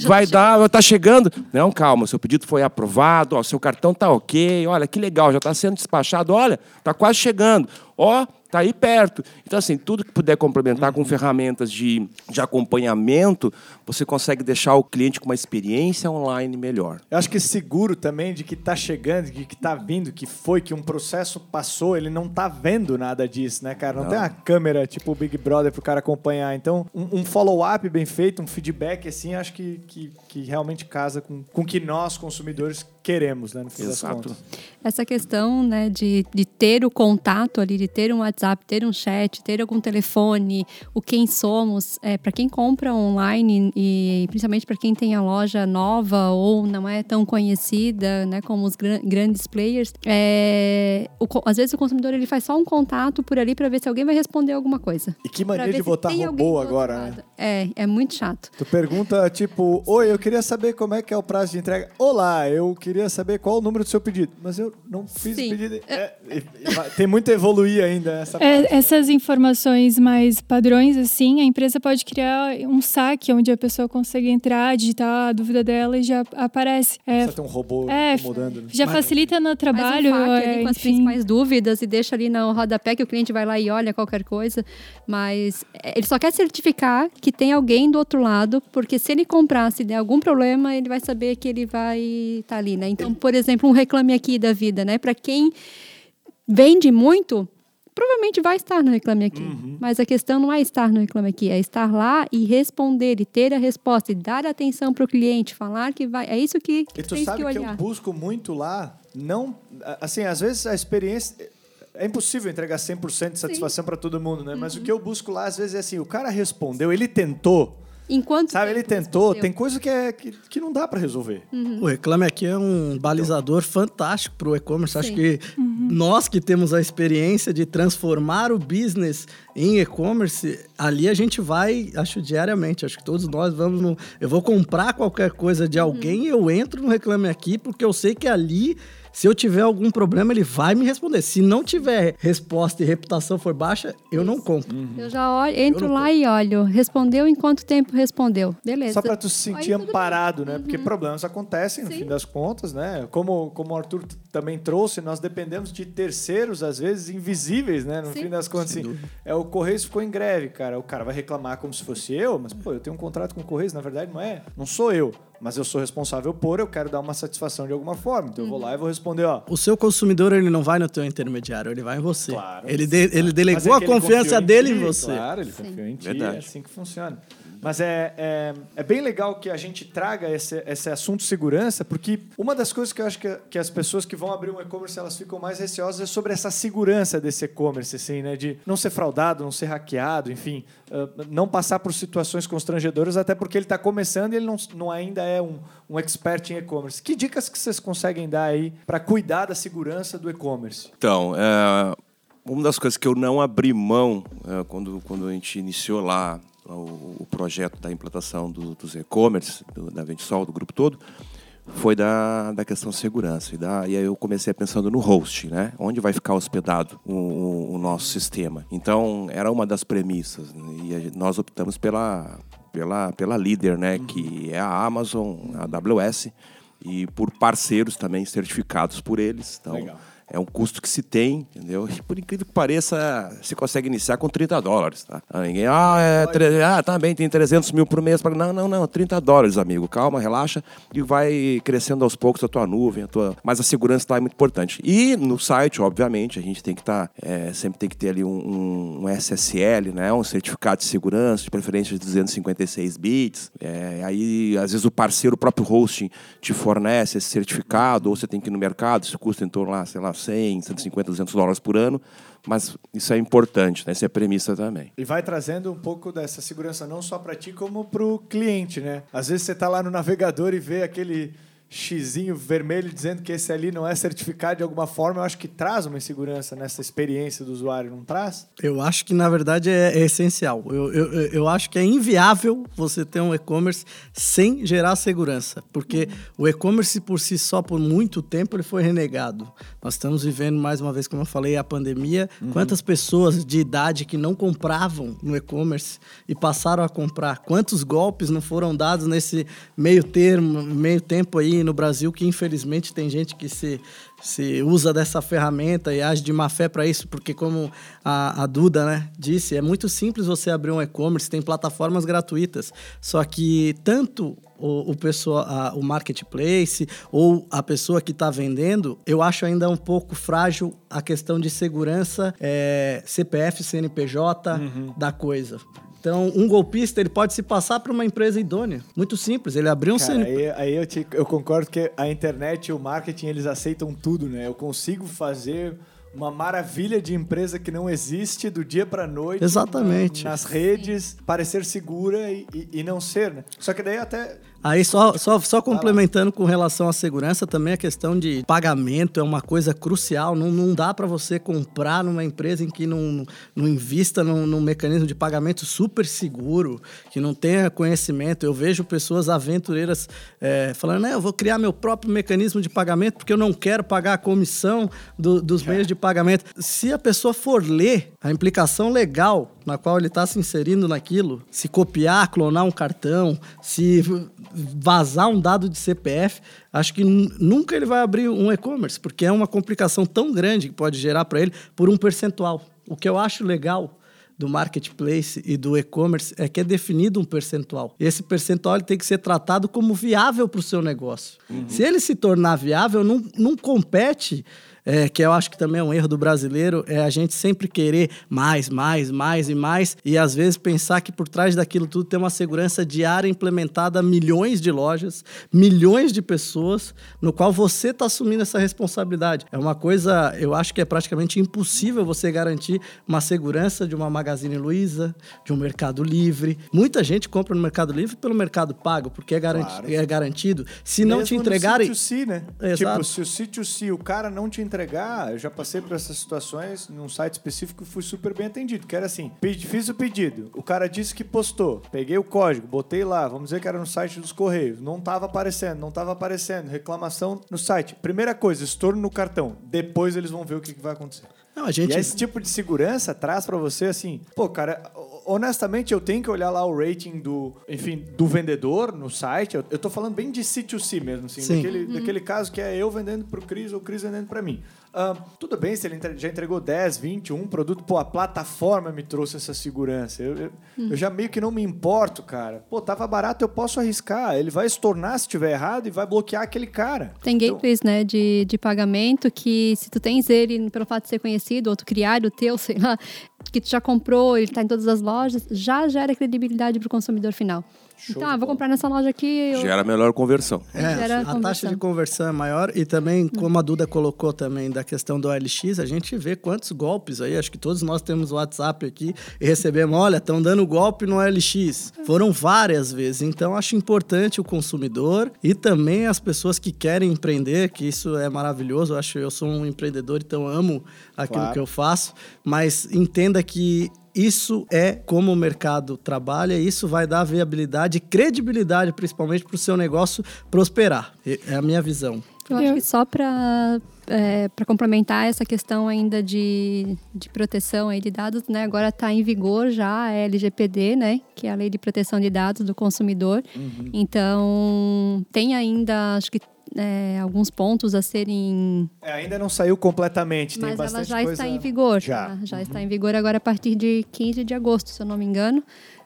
vai dar, tá chegando. Não, calma, seu pedido foi aprovado, ó, seu cartão tá ok, olha que legal, já está sendo despachado, olha, tá quase chegando, ó, tá aí perto. Então, assim, tudo que puder complementar com ferramentas de, de acompanhamento, você consegue deixar o cliente com uma experiência online melhor. Eu acho que seguro também de que tá chegando, de que tá vindo, que foi, que um processo passou, ele não tá vendo nada disso, né, cara? Não, tem uma câmera tipo o Big Brother pro cara acompanhar. Então, um, um follow-up bem feito, um feedback, assim, acho que, que, que realmente casa com com o que nós, consumidores, queremos, né, no fim das Exato. contas. Essa questão né, de, de ter o contato ali, de ter um WhatsApp, ter um chat, ter algum telefone, o quem somos, é, para quem compra online e principalmente para quem tem a loja nova ou não é tão conhecida, né, como os gran- grandes players, é, o às vezes o consumidor ele faz só um contato por ali para ver se alguém vai responder alguma coisa. E que ver de botar robô agora, né? É, é muito chato. Tu pergunta, tipo, oi, eu queria saber como é que é o prazo de entrega. Olá, eu queria saber qual o número do seu pedido. Mas eu não fiz Sim. o pedido. É, vai- tem muito a evoluir ainda essa É, essas informações mais padrões, assim, a empresa pode criar um saque onde a pessoa consegue entrar, digitar a dúvida dela e já aparece. É, Precisa ter um robô é, mudando. já facilita no trabalho. Faz um ali é, com as enfim. principais dúvidas e deixa ali no rodapé que o cliente vai lá e olha qualquer coisa. Mas é, ele só quer certificar que tem alguém do outro lado, porque se ele comprar, se der algum problema, ele vai saber que ele vai estar ali, né? Então, por exemplo, um reclame aqui da vida, né? Para quem vende muito, provavelmente vai estar no Reclame Aqui. Uhum. Mas a questão não é estar no Reclame Aqui, é estar lá e responder, e ter a resposta, e dar atenção para o cliente, falar que vai. É isso que E tu tem sabe que que, olhar. eu busco muito lá, não. Assim, às vezes a experiência. É impossível entregar 100% de satisfação para todo mundo, né? Uhum. Mas o que eu busco lá, às vezes, é assim: o cara respondeu, ele tentou. Enquanto Sabe, ele tentou. Tem coisa que, é, que, que não dá para resolver. O Reclame Aqui é um balizador fantástico para o e-commerce. Acho que nós que temos a experiência de transformar o business em e-commerce, ali a gente vai, acho, diariamente. Acho que todos nós vamos no. Eu vou comprar qualquer coisa de alguém, eu entro no Reclame Aqui, porque eu sei que ali. Se eu tiver algum problema, ele vai me responder. Se não tiver resposta e reputação for baixa, eu não compro. Eu já olho, entro lá e olho. Respondeu em quanto tempo respondeu? Beleza. Só para tu se sentir Aí amparado, né? Uhum. Porque problemas acontecem no Sim. fim das contas, né? Como, como o Arthur também trouxe, nós dependemos de terceiros, às vezes, invisíveis, né? No Sim. fim das contas, assim, é, o Correios ficou em greve, cara. O cara vai reclamar como se fosse eu, mas, pô, eu tenho um contrato com o Correios, na verdade, não é. Não sou eu, mas eu sou responsável por, eu quero dar uma satisfação de alguma forma. Então eu vou Uhum. lá e vou responder, ó. O seu consumidor, ele não vai no teu intermediário, ele vai em você. Claro. Ele, de- ele Mas delegou é a confiança em dele ti, em você. Claro, ele confiou em ti, Verdade. é assim que funciona. Mas é, é, é bem legal que a gente traga esse, esse assunto segurança, porque uma das coisas que eu acho que, que as pessoas que vão abrir um e-commerce elas ficam mais receosas é sobre essa segurança desse e-commerce, assim, né? De não ser fraudado, não ser hackeado, enfim, ah, não passar por situações constrangedoras, até porque ele está começando e ele não, não ainda é um, um expert em e-commerce. Que dicas que vocês conseguem dar aí para cuidar da segurança do e-commerce? Então, é, uma das coisas que eu não abri mão é, quando, quando a gente iniciou lá o, o projeto da implantação do- dos e-commerce, do- da Ventisol, do grupo todo, foi da, da questão segurança. E, da, e aí eu comecei pensando no host, né? Onde vai ficar hospedado o, o- o nosso sistema. Então, era uma das premissas. né? E a nós optamos pela, pela, pela líder, né? Que é a Amazon, a AWS, e por parceiros também certificados por eles. Então, Legal. É um custo que se tem, entendeu? E por incrível que pareça, você consegue iniciar com 30 dólares, tá? Ah, Ninguém, ah, é, tre- ah, tá bem, tem 300 mil por mês. Não, não, não, 30 dólares, amigo. Calma, relaxa e vai crescendo aos poucos a tua nuvem, a tua... mas a segurança lá é muito importante. E no site, obviamente, a gente tem que estar, sempre tem que ter ali um- um SSL, né? Um certificado de segurança, de preferência de 256 bits. É, aí, às vezes, o parceiro, o próprio hosting, te fornece esse certificado, ou você tem que ir no mercado, isso custa em torno lá, sei lá, 100, 150, 200 dólares por ano. Mas isso é importante, né? Essa é premissa também. E vai trazendo um pouco dessa segurança não só para ti, como para o cliente, né? Às vezes você tá lá no navegador e vê aquele xizinho vermelho dizendo que esse ali não é certificado de alguma forma. Eu acho que traz uma insegurança nessa experiência do usuário, não traz? Eu acho que, na verdade, é, é essencial. Eu, eu, eu- eu acho que é inviável você ter um e-commerce sem gerar segurança. Porque o e-commerce, por si só, por muito tempo, ele foi renegado. Nós estamos vivendo, mais uma vez, como eu falei, a pandemia. Quantas pessoas de idade que não compravam no e-commerce e passaram a comprar? Quantos golpes não foram dados nesse meio termo, meio tempo aí no Brasil, que infelizmente tem gente que se se usa dessa ferramenta e age de má fé para isso, porque como a, a Duda né, disse, é muito simples você abrir um e-commerce, tem plataformas gratuitas, só que tanto o, o, pessoa, a- o marketplace ou a pessoa que está vendendo, eu acho ainda um pouco frágil a questão de segurança é, CPF, CNPJ da coisa. Então, um golpista ele pode se passar para uma empresa idônea. Muito simples. Ele abriu um Cara, aí, aí eu, te- eu concordo que a internet e o marketing eles aceitam tudo, né? Eu consigo fazer uma maravilha de empresa que não existe do dia para noite. Exatamente. na- nas redes, parecer segura e, e- e não ser, né? Só que daí até Aí, só, só, só complementando com relação à segurança, também a questão de pagamento é uma coisa crucial. Não, não dá para você comprar numa empresa em que não, não invista num, num mecanismo de pagamento super seguro, que não tenha conhecimento. Eu vejo pessoas aventureiras é, falando, né, eu vou criar meu próprio mecanismo de pagamento porque eu não quero pagar a comissão do- dos meios de pagamento. Se a pessoa for ler a implicação legal na qual ele está se inserindo naquilo, se copiar, clonar um cartão, se vazar um dado de CPF, acho que nunca ele vai abrir um e-commerce, porque é uma complicação tão grande que pode gerar para ele por um percentual. O que eu acho legal do marketplace e do e-commerce é que é definido um percentual. Esse percentual tem que ser tratado como viável para o seu negócio. Se ele se tornar viável, não, não compete é, que eu acho que também é um erro do brasileiro, é a gente sempre querer mais, mais, mais e mais, e às vezes pensar que por trás daquilo tudo tem uma segurança diária implementada a milhões de lojas, milhões de pessoas, no qual você está assumindo essa responsabilidade. É uma coisa, eu acho que é praticamente impossível você garantir uma segurança de uma Magazine Luiza, de um Mercado Livre. Muita gente compra no Mercado Livre pelo Mercado Pago, porque é, garanti Claro. é garantido. Se não te Mesmo no entregarem. C2C, né? Exato. Tipo, se o C2C, o cara não te entregar, eu já passei por essas situações num site específico e fui super bem atendido, que era assim, fiz o pedido, o cara disse que postou, peguei o código, botei lá, vamos dizer que era no site dos Correios, não tava aparecendo, não tava aparecendo, reclamação no site. Primeira coisa, estorno no cartão, depois eles vão ver o que, que vai acontecer. Não, gente. E esse tipo de segurança traz pra você assim, pô, cara, honestamente eu tenho que olhar lá o rating do, enfim, do vendedor no site. Eu, eu tô falando bem de C2C mesmo, assim, Sim. daquele, daquele caso que é eu vendendo pro Cris ou o Cris vendendo pra mim. Ah, tudo bem se ele já entregou 10, 20, um produto, pô, a plataforma me trouxe essa segurança. Eu, eu, eu já meio que não me importo, cara. Pô, tava barato, eu posso arriscar. Ele vai estornar se tiver errado e vai bloquear aquele cara. Tem Então- gateways, né, de, de pagamento que se tu tens ele pelo fato de ser conhecido, ou tu criar o teu, (laughs) sei lá, que tu já comprou, ele tá em todas as lojas, já gera credibilidade pro consumidor final. Então, ah, vou comprar nessa loja aqui. Eu... Gera melhor conversão. É, Gera a taxa conversão. de conversão é maior e também, como a Duda colocou também da questão do OLX, a gente vê quantos golpes aí, acho que todos nós temos o WhatsApp aqui e recebemos, olha, estão dando golpe no OLX. Foram várias vezes, então acho importante o consumidor e também as pessoas que querem empreender, que isso é maravilhoso, eu acho eu sou um empreendedor, então amo aquilo Claro. que eu faço, mas entenda que isso é como o mercado trabalha, isso vai dar viabilidade e credibilidade, principalmente para o seu negócio prosperar. É a minha visão. Eu acho que só para para complementar essa questão ainda de, de proteção aí de dados, né? Agora está em vigor já a LGPD, né? Que é a Lei de Proteção de Dados do Consumidor. Então tem ainda, acho que é, alguns pontos a serem É, ainda não saiu completamente, tem Mas ela já coisa... está em vigor. Já. Já está em vigor agora a partir de 15 de agosto, se eu não me engano.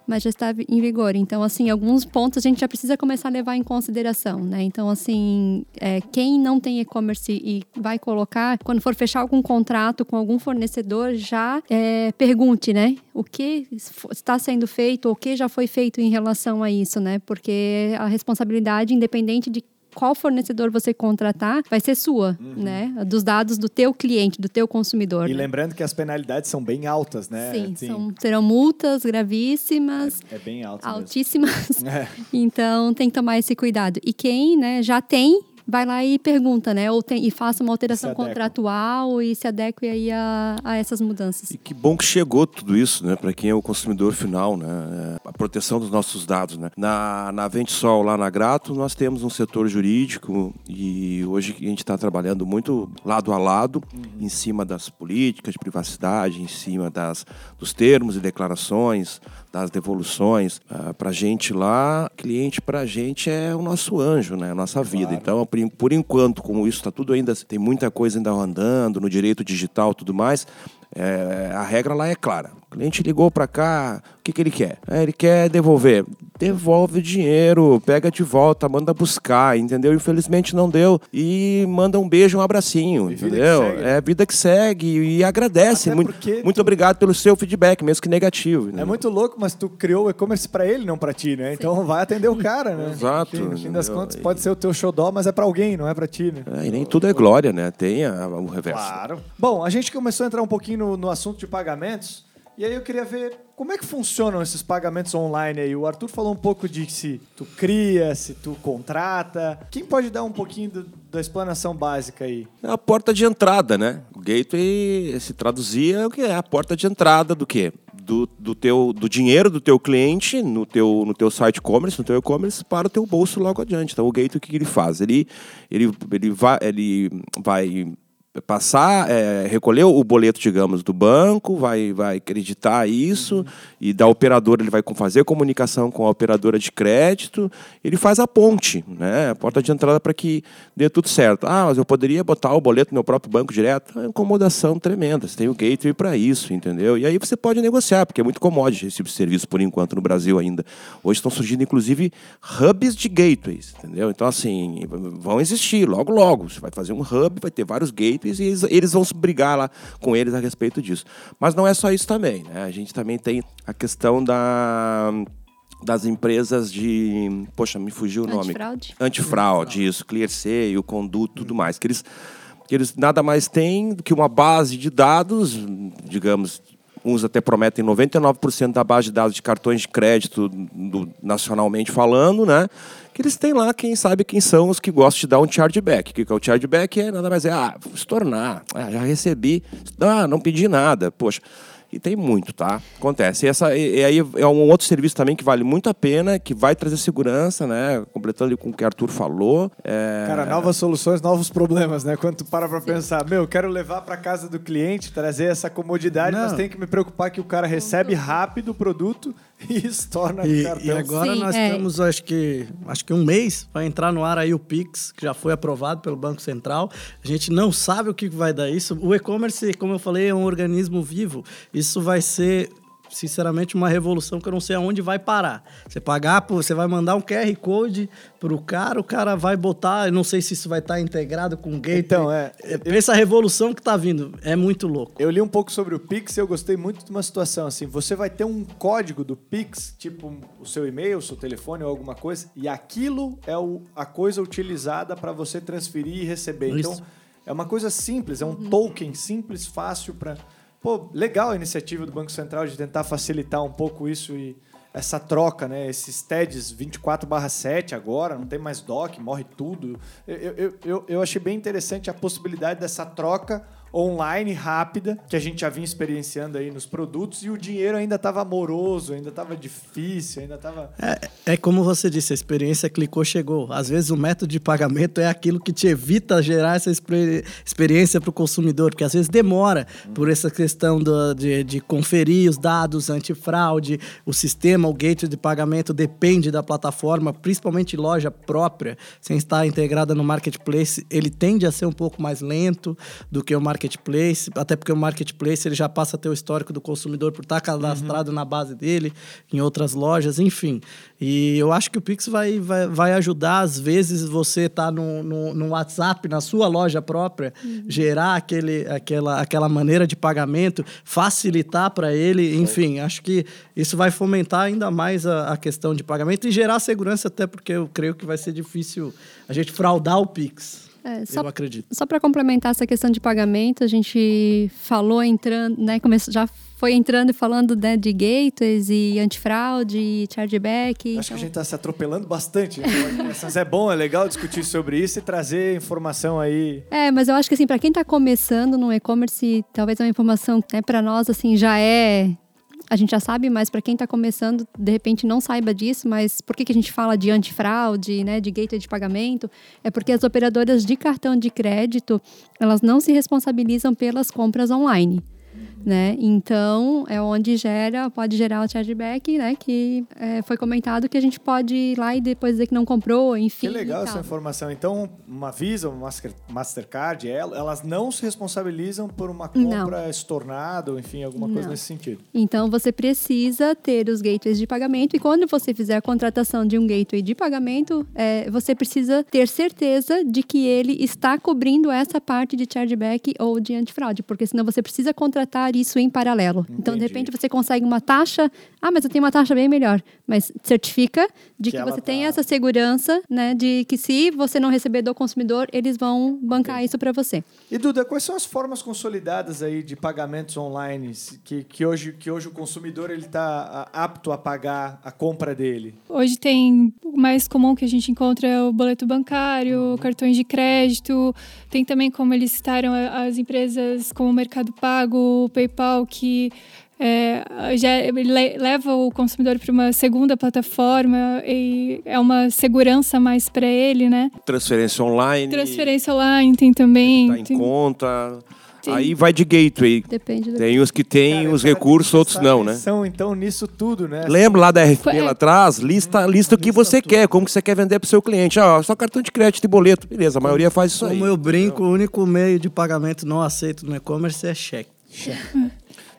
Mas já está em vigor. Então, assim, alguns pontos a gente já precisa começar a levar em consideração, né? Então, assim, é, quem não tem e-commerce e vai colocar, quando for fechar algum contrato com algum fornecedor, já é, pergunte, né? O que está sendo feito, o que já foi feito em relação a isso, né? Porque a responsabilidade, independente de qual fornecedor você contratar vai ser sua, né? Dos dados do teu cliente, do teu consumidor. E né? lembrando que as penalidades são bem altas, né? Sim, Assim, são, serão multas gravíssimas, É bem alto mesmo. altíssimas. (laughs) É. Então tem que tomar esse cuidado. E quem, né, já tem, vai lá e pergunta, né? Ou tem, e faça uma alteração contratual e se adeque aí a, a essas mudanças. E que bom que chegou tudo isso, né? Para quem é o consumidor final, né? É, A proteção dos nossos dados, né? Na, na Ventesol, lá na Grato, nós temos um setor jurídico e hoje a gente está trabalhando muito lado a lado em cima das políticas de privacidade, em cima das, dos termos e declarações, das devoluções. para a gente lá, cliente para gente é o nosso anjo, né? A nossa vida. Então, por, por enquanto, como isso está tudo ainda, tem muita coisa ainda andando no direito digital e tudo mais, é, a regra lá é clara. Cliente ligou para cá, o que, que ele quer? É, ele quer devolver. devolve o dinheiro, pega de volta, manda buscar, entendeu? Infelizmente não deu. E manda um beijo, um abracinho, E entendeu? que segue. É a vida que segue e agradece. Até Muito, muito tu- obrigado pelo seu feedback, mesmo que negativo. É muito louco, mas tu criou o e-commerce pra ele, não pra ti, né? Então vai atender o cara, né? Exato, Enfim, no fim das contas, pode ser o teu xodó, mas é pra alguém, não é pra ti, né? É, e nem tudo é glória, né? Tem a- o reverso. Claro. Bom, a gente começou a entrar um pouquinho no, no assunto de pagamentos. E aí eu queria ver como é que funcionam esses pagamentos online aí. O Arthur falou um pouco de se tu cria, se tu contrata. Quem pode dar um pouquinho do- da explanação básica aí? É a porta de entrada, né? O gateway, se traduzir, é o que é a porta de entrada do quê? Do, do, teu, do dinheiro do teu cliente no teu, no teu site e-commerce, no teu e-commerce, para o teu bolso logo adiante. Então, o gateway, o que ele faz? Ele, ele, ele, vai, ele vai passar, é, recolher o boleto, digamos, do banco, vai, vai acreditar isso, e da operadora ele vai fazer comunicação com a operadora de crédito, ele faz a ponte, né? A porta de entrada para que dê tudo certo. Ah, mas eu poderia botar o boleto no meu próprio banco direto? É uma incomodação tremenda. Você tem o gateway para isso, entendeu? E aí você pode negociar, porque é muito commodity esse tipo de serviço por enquanto no Brasil ainda. Hoje estão surgindo, inclusive, hubs de gateways, entendeu? Então, assim, vão existir logo, logo. Você vai fazer um hub, vai ter vários gateways e eles, eles vão se brigar lá com eles a respeito disso. Mas não é só isso também, né? A gente também tem a questão da das empresas de, poxa, me fugiu o nome. Antifraude? Antifraude, isso, ClearSale, Conduto, tudo mais, que eles que eles nada mais têm do que uma base de dados, digamos, uns até prometem 99% da base de dados de cartões de crédito do- nacionalmente falando, né? Que eles têm lá, quem sabe quem são os que gostam de dar um chargeback. O que é o chargeback? É nada mais é, ah, vou estornar, ah, já recebi, ah, não pedi nada, poxa. E tem muito, tá? Acontece. E, essa, e, e aí é um outro serviço também que vale muito a pena, que vai trazer segurança, né? Completando ali com o que o Arthur falou. É... Cara, novas soluções, novos problemas, né? Quando tu para pra pensar, meu, eu quero levar pra casa do cliente, trazer essa comodidade, Não. mas tem que me preocupar que o cara recebe rápido o produto (laughs) e isso torna o E, cartão. e agora Sim, nós é. estamos, acho que, acho que um mês, vai entrar no ar aí o Pix, que já foi aprovado pelo Banco Central. A gente não sabe o que vai dar isso. O e-commerce, como eu falei, é um organismo vivo. Isso vai ser, sinceramente, uma revolução que eu não sei aonde vai parar. Você pagar, por- você vai mandar um QR Code pro cara, o cara vai botar, eu não sei se isso vai estar integrado com o gateway. Então, é. Essa revolução que tá vindo é muito louco. Eu li um pouco sobre o Pix e eu gostei muito de uma situação assim. Você vai ter um código do Pix, tipo o seu e-mail, o seu telefone ou alguma coisa, e aquilo é o- a coisa utilizada para você transferir e receber. Isso. Então, é uma coisa simples, é um token simples, fácil para. Pô, legal a iniciativa do Banco Central de tentar facilitar um pouco isso e essa troca, né? Esses TEDs 24/7 agora, não tem mais DOC, morre tudo. Eu, eu, eu, eu achei bem interessante a possibilidade dessa troca online rápida que a gente já vinha experienciando aí nos produtos e o dinheiro ainda estava amoroso, ainda estava difícil, ainda estava É, é como você disse, a experiência clicou, chegou. Às vezes o método de pagamento é aquilo que te evita gerar essa experiência para o consumidor, porque às vezes demora por essa questão do- de, de conferir os dados antifraude, o sistema, o gateway de pagamento depende da plataforma, principalmente loja própria, sem estar integrada no marketplace, ele tende a ser um pouco mais lento do que o marketplace, até porque o marketplace ele já passa a ter o histórico do consumidor por estar cadastrado na base dele, em outras lojas, enfim. E eu acho que o Pix vai, vai, vai ajudar, às vezes, você tá no, no, no WhatsApp, na sua loja própria, gerar aquele, aquela, aquela maneira de pagamento, facilitar para ele, enfim, acho que isso vai fomentar ainda mais a, a questão de pagamento e gerar segurança, até porque eu creio que vai ser difícil a gente fraudar o Pix. É, só eu acredito. Só para complementar essa questão de pagamento, a gente falou entrando, né, começou, já foi entrando e falando né, de gateways e antifraude e chargeback. Acho que a então- gente está se atropelando bastante. né? Mas é bom, é legal discutir sobre isso e trazer informação aí. É, mas eu acho que assim, para quem está começando no e-commerce, talvez é uma informação que né, para nós assim já é a gente já sabe, mas para quem está começando, de repente não saiba disso, mas por que, que a gente fala de antifraude, né, de gateway de pagamento? É porque as operadoras de cartão de crédito, elas não se responsabilizam pelas compras online. Né? Então, é onde gera, pode gerar o chargeback, né? Que é, foi comentado que a gente pode ir lá e depois dizer que não comprou, enfim. Que legal essa informação. Então, uma Visa, uma Master- Mastercard, el- elas não se responsabilizam por uma Não. compra estornada, ou enfim, alguma coisa Não. nesse sentido. Então, você precisa ter os gateways de pagamento e quando você fizer a contratação de um gateway de pagamento, é, você precisa ter certeza de que ele está cobrindo essa parte de chargeback ou de antifraude, porque senão você precisa contratar isso em paralelo. Então, de Entendi. repente, você consegue uma taxa, ah, mas eu tenho uma taxa bem melhor, mas certifica de Que que, você tá- tem essa segurança, né, de que se você não receber do consumidor, eles vão bancar isso para você. E Duda, quais são as formas consolidadas aí de pagamentos online que, que, hoje, que hoje o consumidor ele está apto a pagar a compra dele? Hoje tem o mais comum que a gente encontra é o boleto bancário, cartões de crédito. Tem também, como eles citaram, as empresas como o Mercado Pago, o PayPal, que é, já le- leva o consumidor para uma segunda plataforma e é uma segurança mais para ele, né? Transferência online. Transferência online tem também. Tá em tem- conta. Tem. Aí vai de gateway. Depende do Tem os que têm Cara, os cara, recursos, outros não, né? atenção, então, nisso tudo, né? Lembra lá da RFP Foi- lá atrás? Lista, lista o que você quer, como que você quer vender para o seu cliente. Ah, só cartão de crédito e boleto. Beleza, a maioria faz isso aí. Como eu brinco, o único meio de pagamento não aceito no e-commerce é cheque.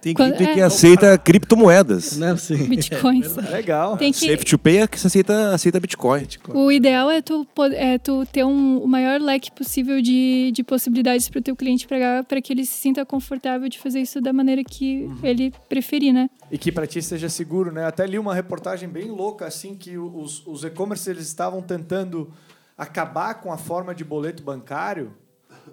Tem que, Quando- tem que é. aceita criptomoedas. Né? Assim, Bitcoins. (laughs) Legal. Tem que, Safe to pay é que você aceita, aceita Bitcoin. O ideal é tu, é tu ter um, o maior leque possível de, de possibilidades para o teu cliente pagar, para que ele se sinta confortável de fazer isso da maneira que ele preferir, né? E que para ti seja seguro, né? Até li uma reportagem bem louca, assim, que os, os e-commerce eles estavam tentando acabar com a forma de boleto bancário,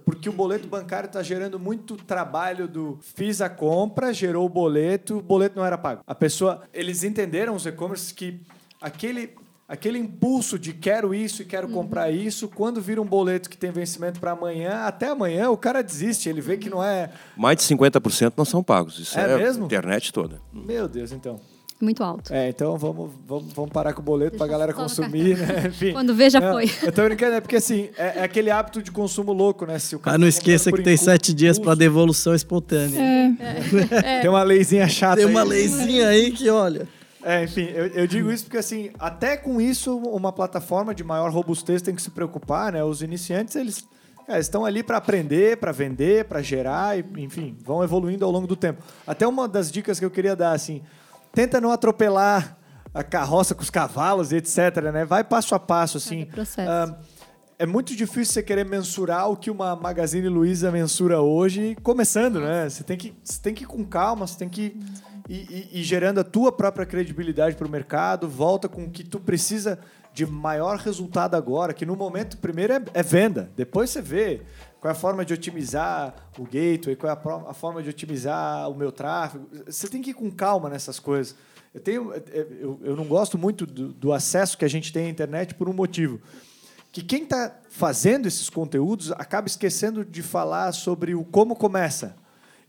porque o boleto bancário está gerando muito trabalho do fiz a compra, gerou o boleto, o boleto não era pago. A pessoa, eles entenderam os e-commerce que aquele aquele impulso de quero isso e quero comprar isso, quando vira um boleto que tem vencimento para amanhã, até amanhã o cara desiste, ele vê que não é, Mais de 50% não são pagos. Isso É é, mesmo? a internet toda. meu Deus, então. É muito alto. É, então vamos, vamos, vamos parar com o boleto pra Deixa galera consumir, né? Enfim. Quando vê, já Não, foi. Eu tô brincando, é porque assim, é, é aquele hábito de consumo louco, né? Se o cara Ah, não tá esqueça que tem sete dias para devolução espontânea. (laughs) Tem uma leizinha chata Tem uma aí. leizinha aí que, olha. É, enfim, eu, eu digo isso porque assim, até com isso, uma plataforma de maior robustez tem que se preocupar, né? Os iniciantes, eles cara, estão ali para aprender, para vender, para gerar, e, enfim, vão evoluindo ao longo do tempo. Até uma das dicas que eu queria dar, assim, tenta não atropelar a carroça com os cavalos e etc, né? Vai passo a passo, assim. É é muito difícil você querer mensurar o que uma Magazine Luiza mensura hoje, começando, né? Você tem que, você tem que ir com calma, você tem que ir, ir- ir gerando a tua própria credibilidade para o mercado, volta com o que tu precisa de maior resultado agora, que no momento, primeiro é, é venda, depois você vê qual é a forma de otimizar o gateway, qual é a, a forma de otimizar o meu tráfego. Você tem que ir com calma nessas coisas. Eu, tenho, eu, eu não gosto muito do, do acesso que a gente tem à internet por um motivo que quem está fazendo esses conteúdos acaba esquecendo de falar sobre o como começa.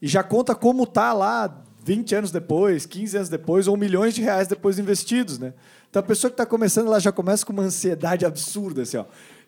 E já conta como tá lá 20 anos depois, 15 anos depois, ou milhões de reais depois investidos, né? Então a pessoa que está começando, ela já começa com uma ansiedade absurda, assim, ó.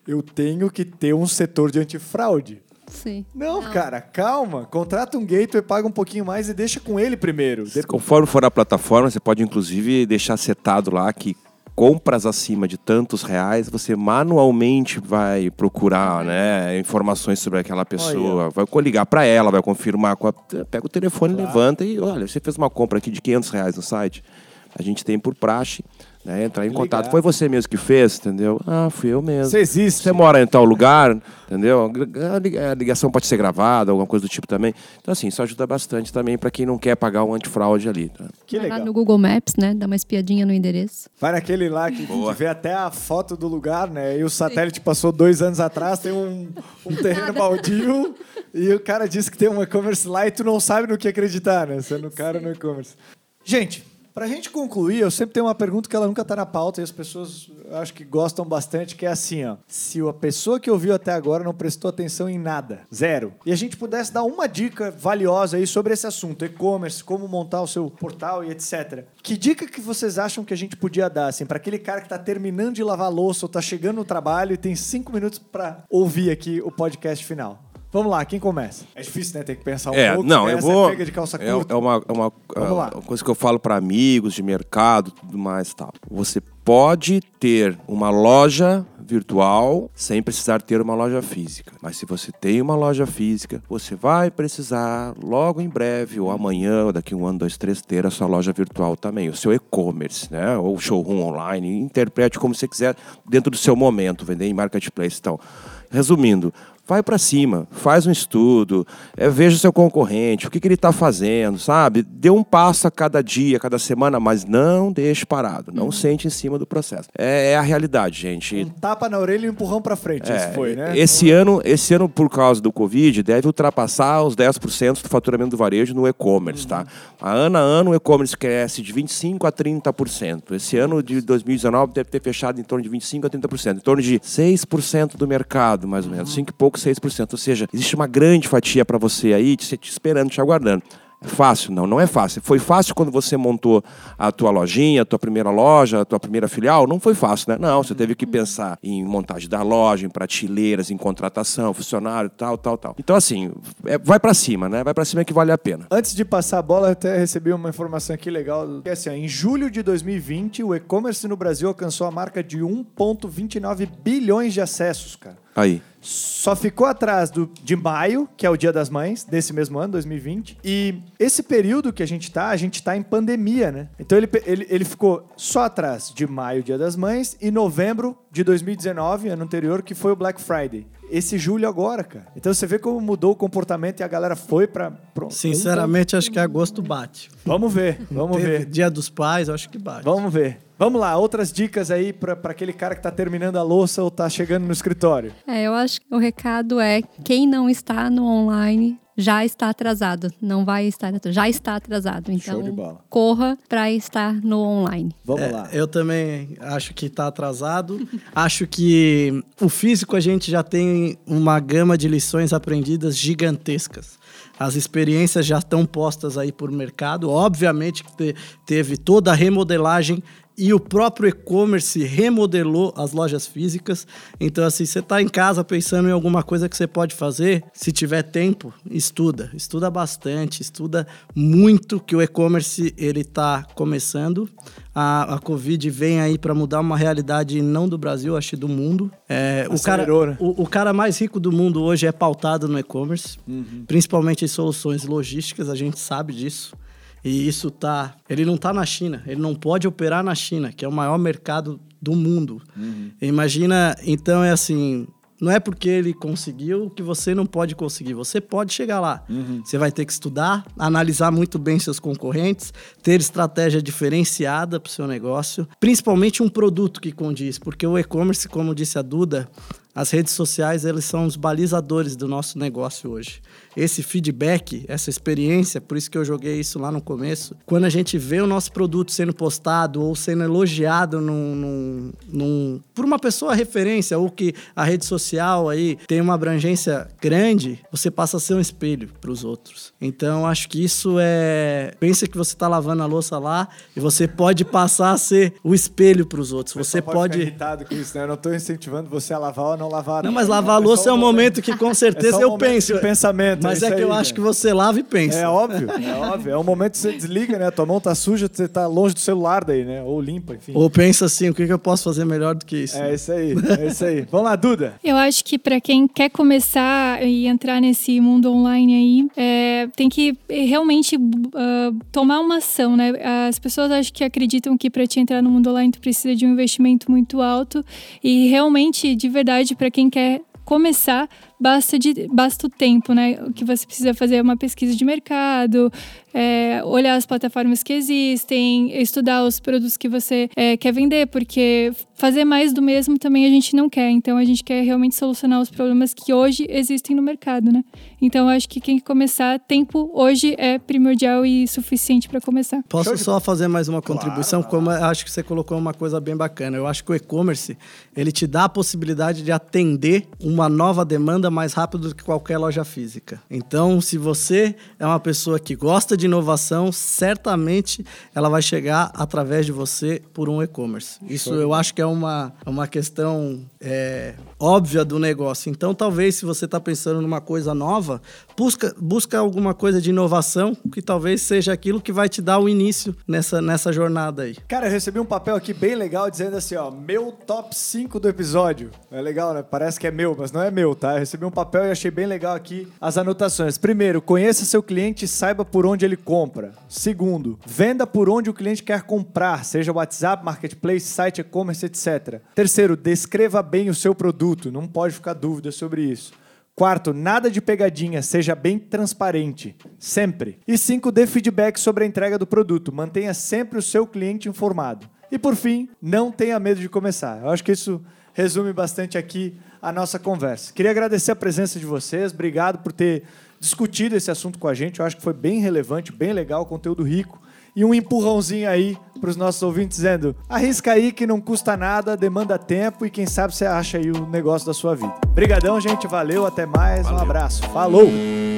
Eu tenho que ter um setor de antifraude. Sim. Não, cara, calma. Contrata um gateway, paga um pouquinho mais e deixa com ele primeiro. De- Conforme for a plataforma, você pode inclusive deixar setado lá que compras acima de tantos reais, você manualmente vai procurar né, informações sobre aquela pessoa, vai ligar para ela, vai confirmar, com a- pega o telefone, levanta e olha, você fez uma compra aqui de 500 reais no site, a gente tem por praxe, né, entrar em Ligar. contato. Foi você mesmo que fez, entendeu? Ah, fui eu mesmo. Você existe. Você mora em tal lugar, entendeu? A lig- A ligação pode ser gravada, alguma coisa do tipo também. Então, assim, isso ajuda bastante também para quem não quer pagar um antifraude ali. Tá? Que Vai lá legal. no Google Maps, né? Dá uma espiadinha no endereço. Vai naquele lá que, que vê até a foto do lugar, né? E o satélite passou dois anos atrás, tem um, um terreno baldio e o cara disse que tem um e-commerce lá e tu não sabe no que acreditar, né? Sendo cara no e-commerce. Gente, pra gente concluir, eu sempre tenho uma pergunta que ela nunca tá na pauta e as pessoas acho que gostam bastante, que é assim, ó. Se a pessoa que ouviu até agora não prestou atenção em nada, zero, e a gente pudesse dar uma dica valiosa aí sobre esse assunto, e-commerce, como montar o seu portal e etc. Que dica que vocês acham que a gente podia dar, assim, para aquele cara que tá terminando de lavar louça ou tá chegando no trabalho e tem cinco minutos para ouvir aqui o podcast final? Vamos lá, quem começa? É difícil, né? Tem que pensar um É, pouco. não, eu essa vou. É pega de calça é, curta. é uma, é uma, é uma coisa que eu falo para amigos de mercado, tudo mais, e tal. Você pode ter uma loja virtual sem precisar ter uma loja física. Mas se você tem uma loja física, você vai precisar logo em breve ou amanhã, ou daqui um ano, dois, três, ter a sua loja virtual também, o seu e-commerce, né? Ou showroom online, interprete como você quiser dentro do seu momento, vender em marketplace, então. Resumindo, vai para cima, faz um estudo, é, veja o seu concorrente, o que, que ele está fazendo, sabe? Dê um passo a cada dia, a cada semana, mas não deixe parado, não sente em cima do processo. É, é a realidade, gente. Um tapa na orelha e um empurrão pra frente. Esse foi, né? É, Esse ano, esse ano, por causa do Covid, deve ultrapassar os 10% do faturamento do varejo no e-commerce, tá? A ano a ano, o e-commerce cresce de 25% a 30%. Esse ano de 2019 deve ter fechado em torno de 25% a 30%. Em torno de 6% do mercado, mais ou menos. 5 e pouco, 6%. Ou seja, existe uma grande fatia para você aí, te, te esperando, te aguardando. É fácil? Não, não é fácil. Foi fácil quando você montou a tua lojinha, a tua primeira loja, a tua primeira filial? Não foi fácil, né? Não, você teve que pensar em montagem da loja, em prateleiras, em contratação, funcionário, tal, tal, tal. Então, assim, é, vai para cima, né? Vai para cima que vale a pena. Antes de passar a bola, eu até recebi uma informação aqui legal. Que é assim, ó, em julho de 2020, o e-commerce no Brasil alcançou a marca de 1,29 bilhões de acessos, cara. Aí. Só ficou atrás do, de maio, que é o Dia das Mães, desse mesmo ano, 2020. E esse período que a gente tá, a gente tá em pandemia, né? Então ele, ele, ele ficou só atrás de maio, Dia das Mães, e novembro de 2019, ano anterior, que foi o Black Friday. Esse julho agora, cara. Então você vê como mudou o comportamento e a galera foi pra. Pronto. Sinceramente, acho que agosto bate. Vamos ver, vamos ver. Dia dos Pais, eu acho que bate. Vamos ver. Vamos lá, outras dicas aí pra pra aquele cara que tá terminando a louça ou tá chegando no escritório. É, eu acho que o recado é quem não está no online já está atrasado, não vai estar atrasado, já está atrasado. Então, de bola. corra para estar no online. Vamos É, lá. Eu também acho que está atrasado. (laughs) acho que o físico a gente já tem uma gama de lições aprendidas gigantescas. As experiências já estão postas aí por mercado. Obviamente que te- teve toda a remodelagem e o próprio e-commerce remodelou as lojas físicas. Então, assim, você está em casa pensando em alguma coisa que você pode fazer, se tiver tempo, estuda. Estuda bastante, estuda muito que o e-commerce ele está começando. A, a Covid vem aí para mudar uma realidade não do Brasil, acho que do mundo. É, o, cara, né? o, o cara mais rico do mundo hoje é pautado no e-commerce, principalmente em soluções logísticas, a gente sabe disso. E isso tá. Ele não tá na China, ele não pode operar na China, que é o maior mercado do mundo. Imagina, então é assim. Não é porque ele conseguiu que você não pode conseguir. Você pode chegar lá. Você vai ter que estudar, analisar muito bem seus concorrentes, ter estratégia diferenciada para o seu negócio, principalmente um produto que condiz, porque o e-commerce, como disse a Duda, as redes sociais eles são os balizadores do nosso negócio hoje. Esse feedback, essa experiência, por isso que eu joguei isso lá no começo, quando a gente vê o nosso produto sendo postado ou sendo elogiado num, num- num- por uma pessoa referência ou que a rede social aí tem uma abrangência grande, você passa a ser um espelho para os outros. Então acho que isso é. Pensa que você está lavando a louça lá e você pode passar a ser o espelho para os outros. Você Só pode. ficar irritado com isso, né? Eu não tô incentivando você a lavar ou não lavar. Não, mas lavar a louça é um momento que com (laughs) certeza um eu penso. de pensamento, Mas é é que eu aí, acho né? que você lava e pensa. É óbvio, é óbvio. É um momento que você desliga, né? Tua mão tá suja, você tá longe do celular daí, né? Ou limpa, enfim. Ou pensa assim, o que que eu posso fazer melhor do que isso? É isso aí, é isso aí. Vamos lá, Duda. Eu acho que para quem quer começar e entrar nesse mundo online aí, é, tem que realmente ah, tomar uma ação, né? As pessoas acho que acreditam que para te entrar no mundo online tu precisa de um investimento muito alto e realmente, de verdade, para quem quer começar, basta, de, basta o tempo, né? O que você precisa fazer é uma pesquisa de mercado, é, olhar as plataformas que existem, estudar os produtos que você é, quer vender, porque fazer mais do mesmo também a gente não quer. Então a gente quer realmente solucionar os problemas que hoje existem no mercado, né? Então eu acho que quem começar, tempo hoje é primordial e suficiente para começar. Posso só fazer mais uma contribuição? Como eu acho que você colocou uma coisa bem bacana. Eu acho que o e-commerce ele te dá a possibilidade de atender uma nova demanda anda mais rápido do que qualquer loja física. Então, se você é uma pessoa que gosta de inovação, certamente ela vai chegar através de você por um e-commerce. Isso eu acho que é uma, uma questão é, óbvia do negócio. Então, talvez, se você está pensando numa coisa nova, busca, busca alguma coisa de inovação que talvez seja aquilo que vai te dar o início nessa, nessa jornada aí. Cara, eu recebi um papel aqui bem legal dizendo assim, ó, meu top 5 do episódio. É legal, né? Parece que é meu, mas não é meu, tá? Eu recebi um papel e achei bem legal aqui as anotações. Primeiro, conheça seu cliente e saiba por onde ele compra. Segundo, venda por onde o cliente quer comprar, seja WhatsApp, marketplace, site, e-commerce, etc. Terceiro, descreva bem o seu produto, não pode ficar dúvida sobre isso. Quarto, nada de pegadinha, seja bem transparente, sempre. E cinco, dê feedback sobre a entrega do produto, mantenha sempre o seu cliente informado. E por fim, não tenha medo de começar. Eu acho que isso resume bastante aqui a nossa conversa. Queria agradecer a presença de vocês, obrigado por ter discutido esse assunto com a gente. Eu acho que foi bem relevante, bem legal, conteúdo rico. E um empurrãozinho aí para os nossos ouvintes dizendo: arrisca aí que não custa nada, demanda tempo e quem sabe você acha aí o negócio da sua vida. Obrigadão, gente, valeu, até mais, um abraço. Falou!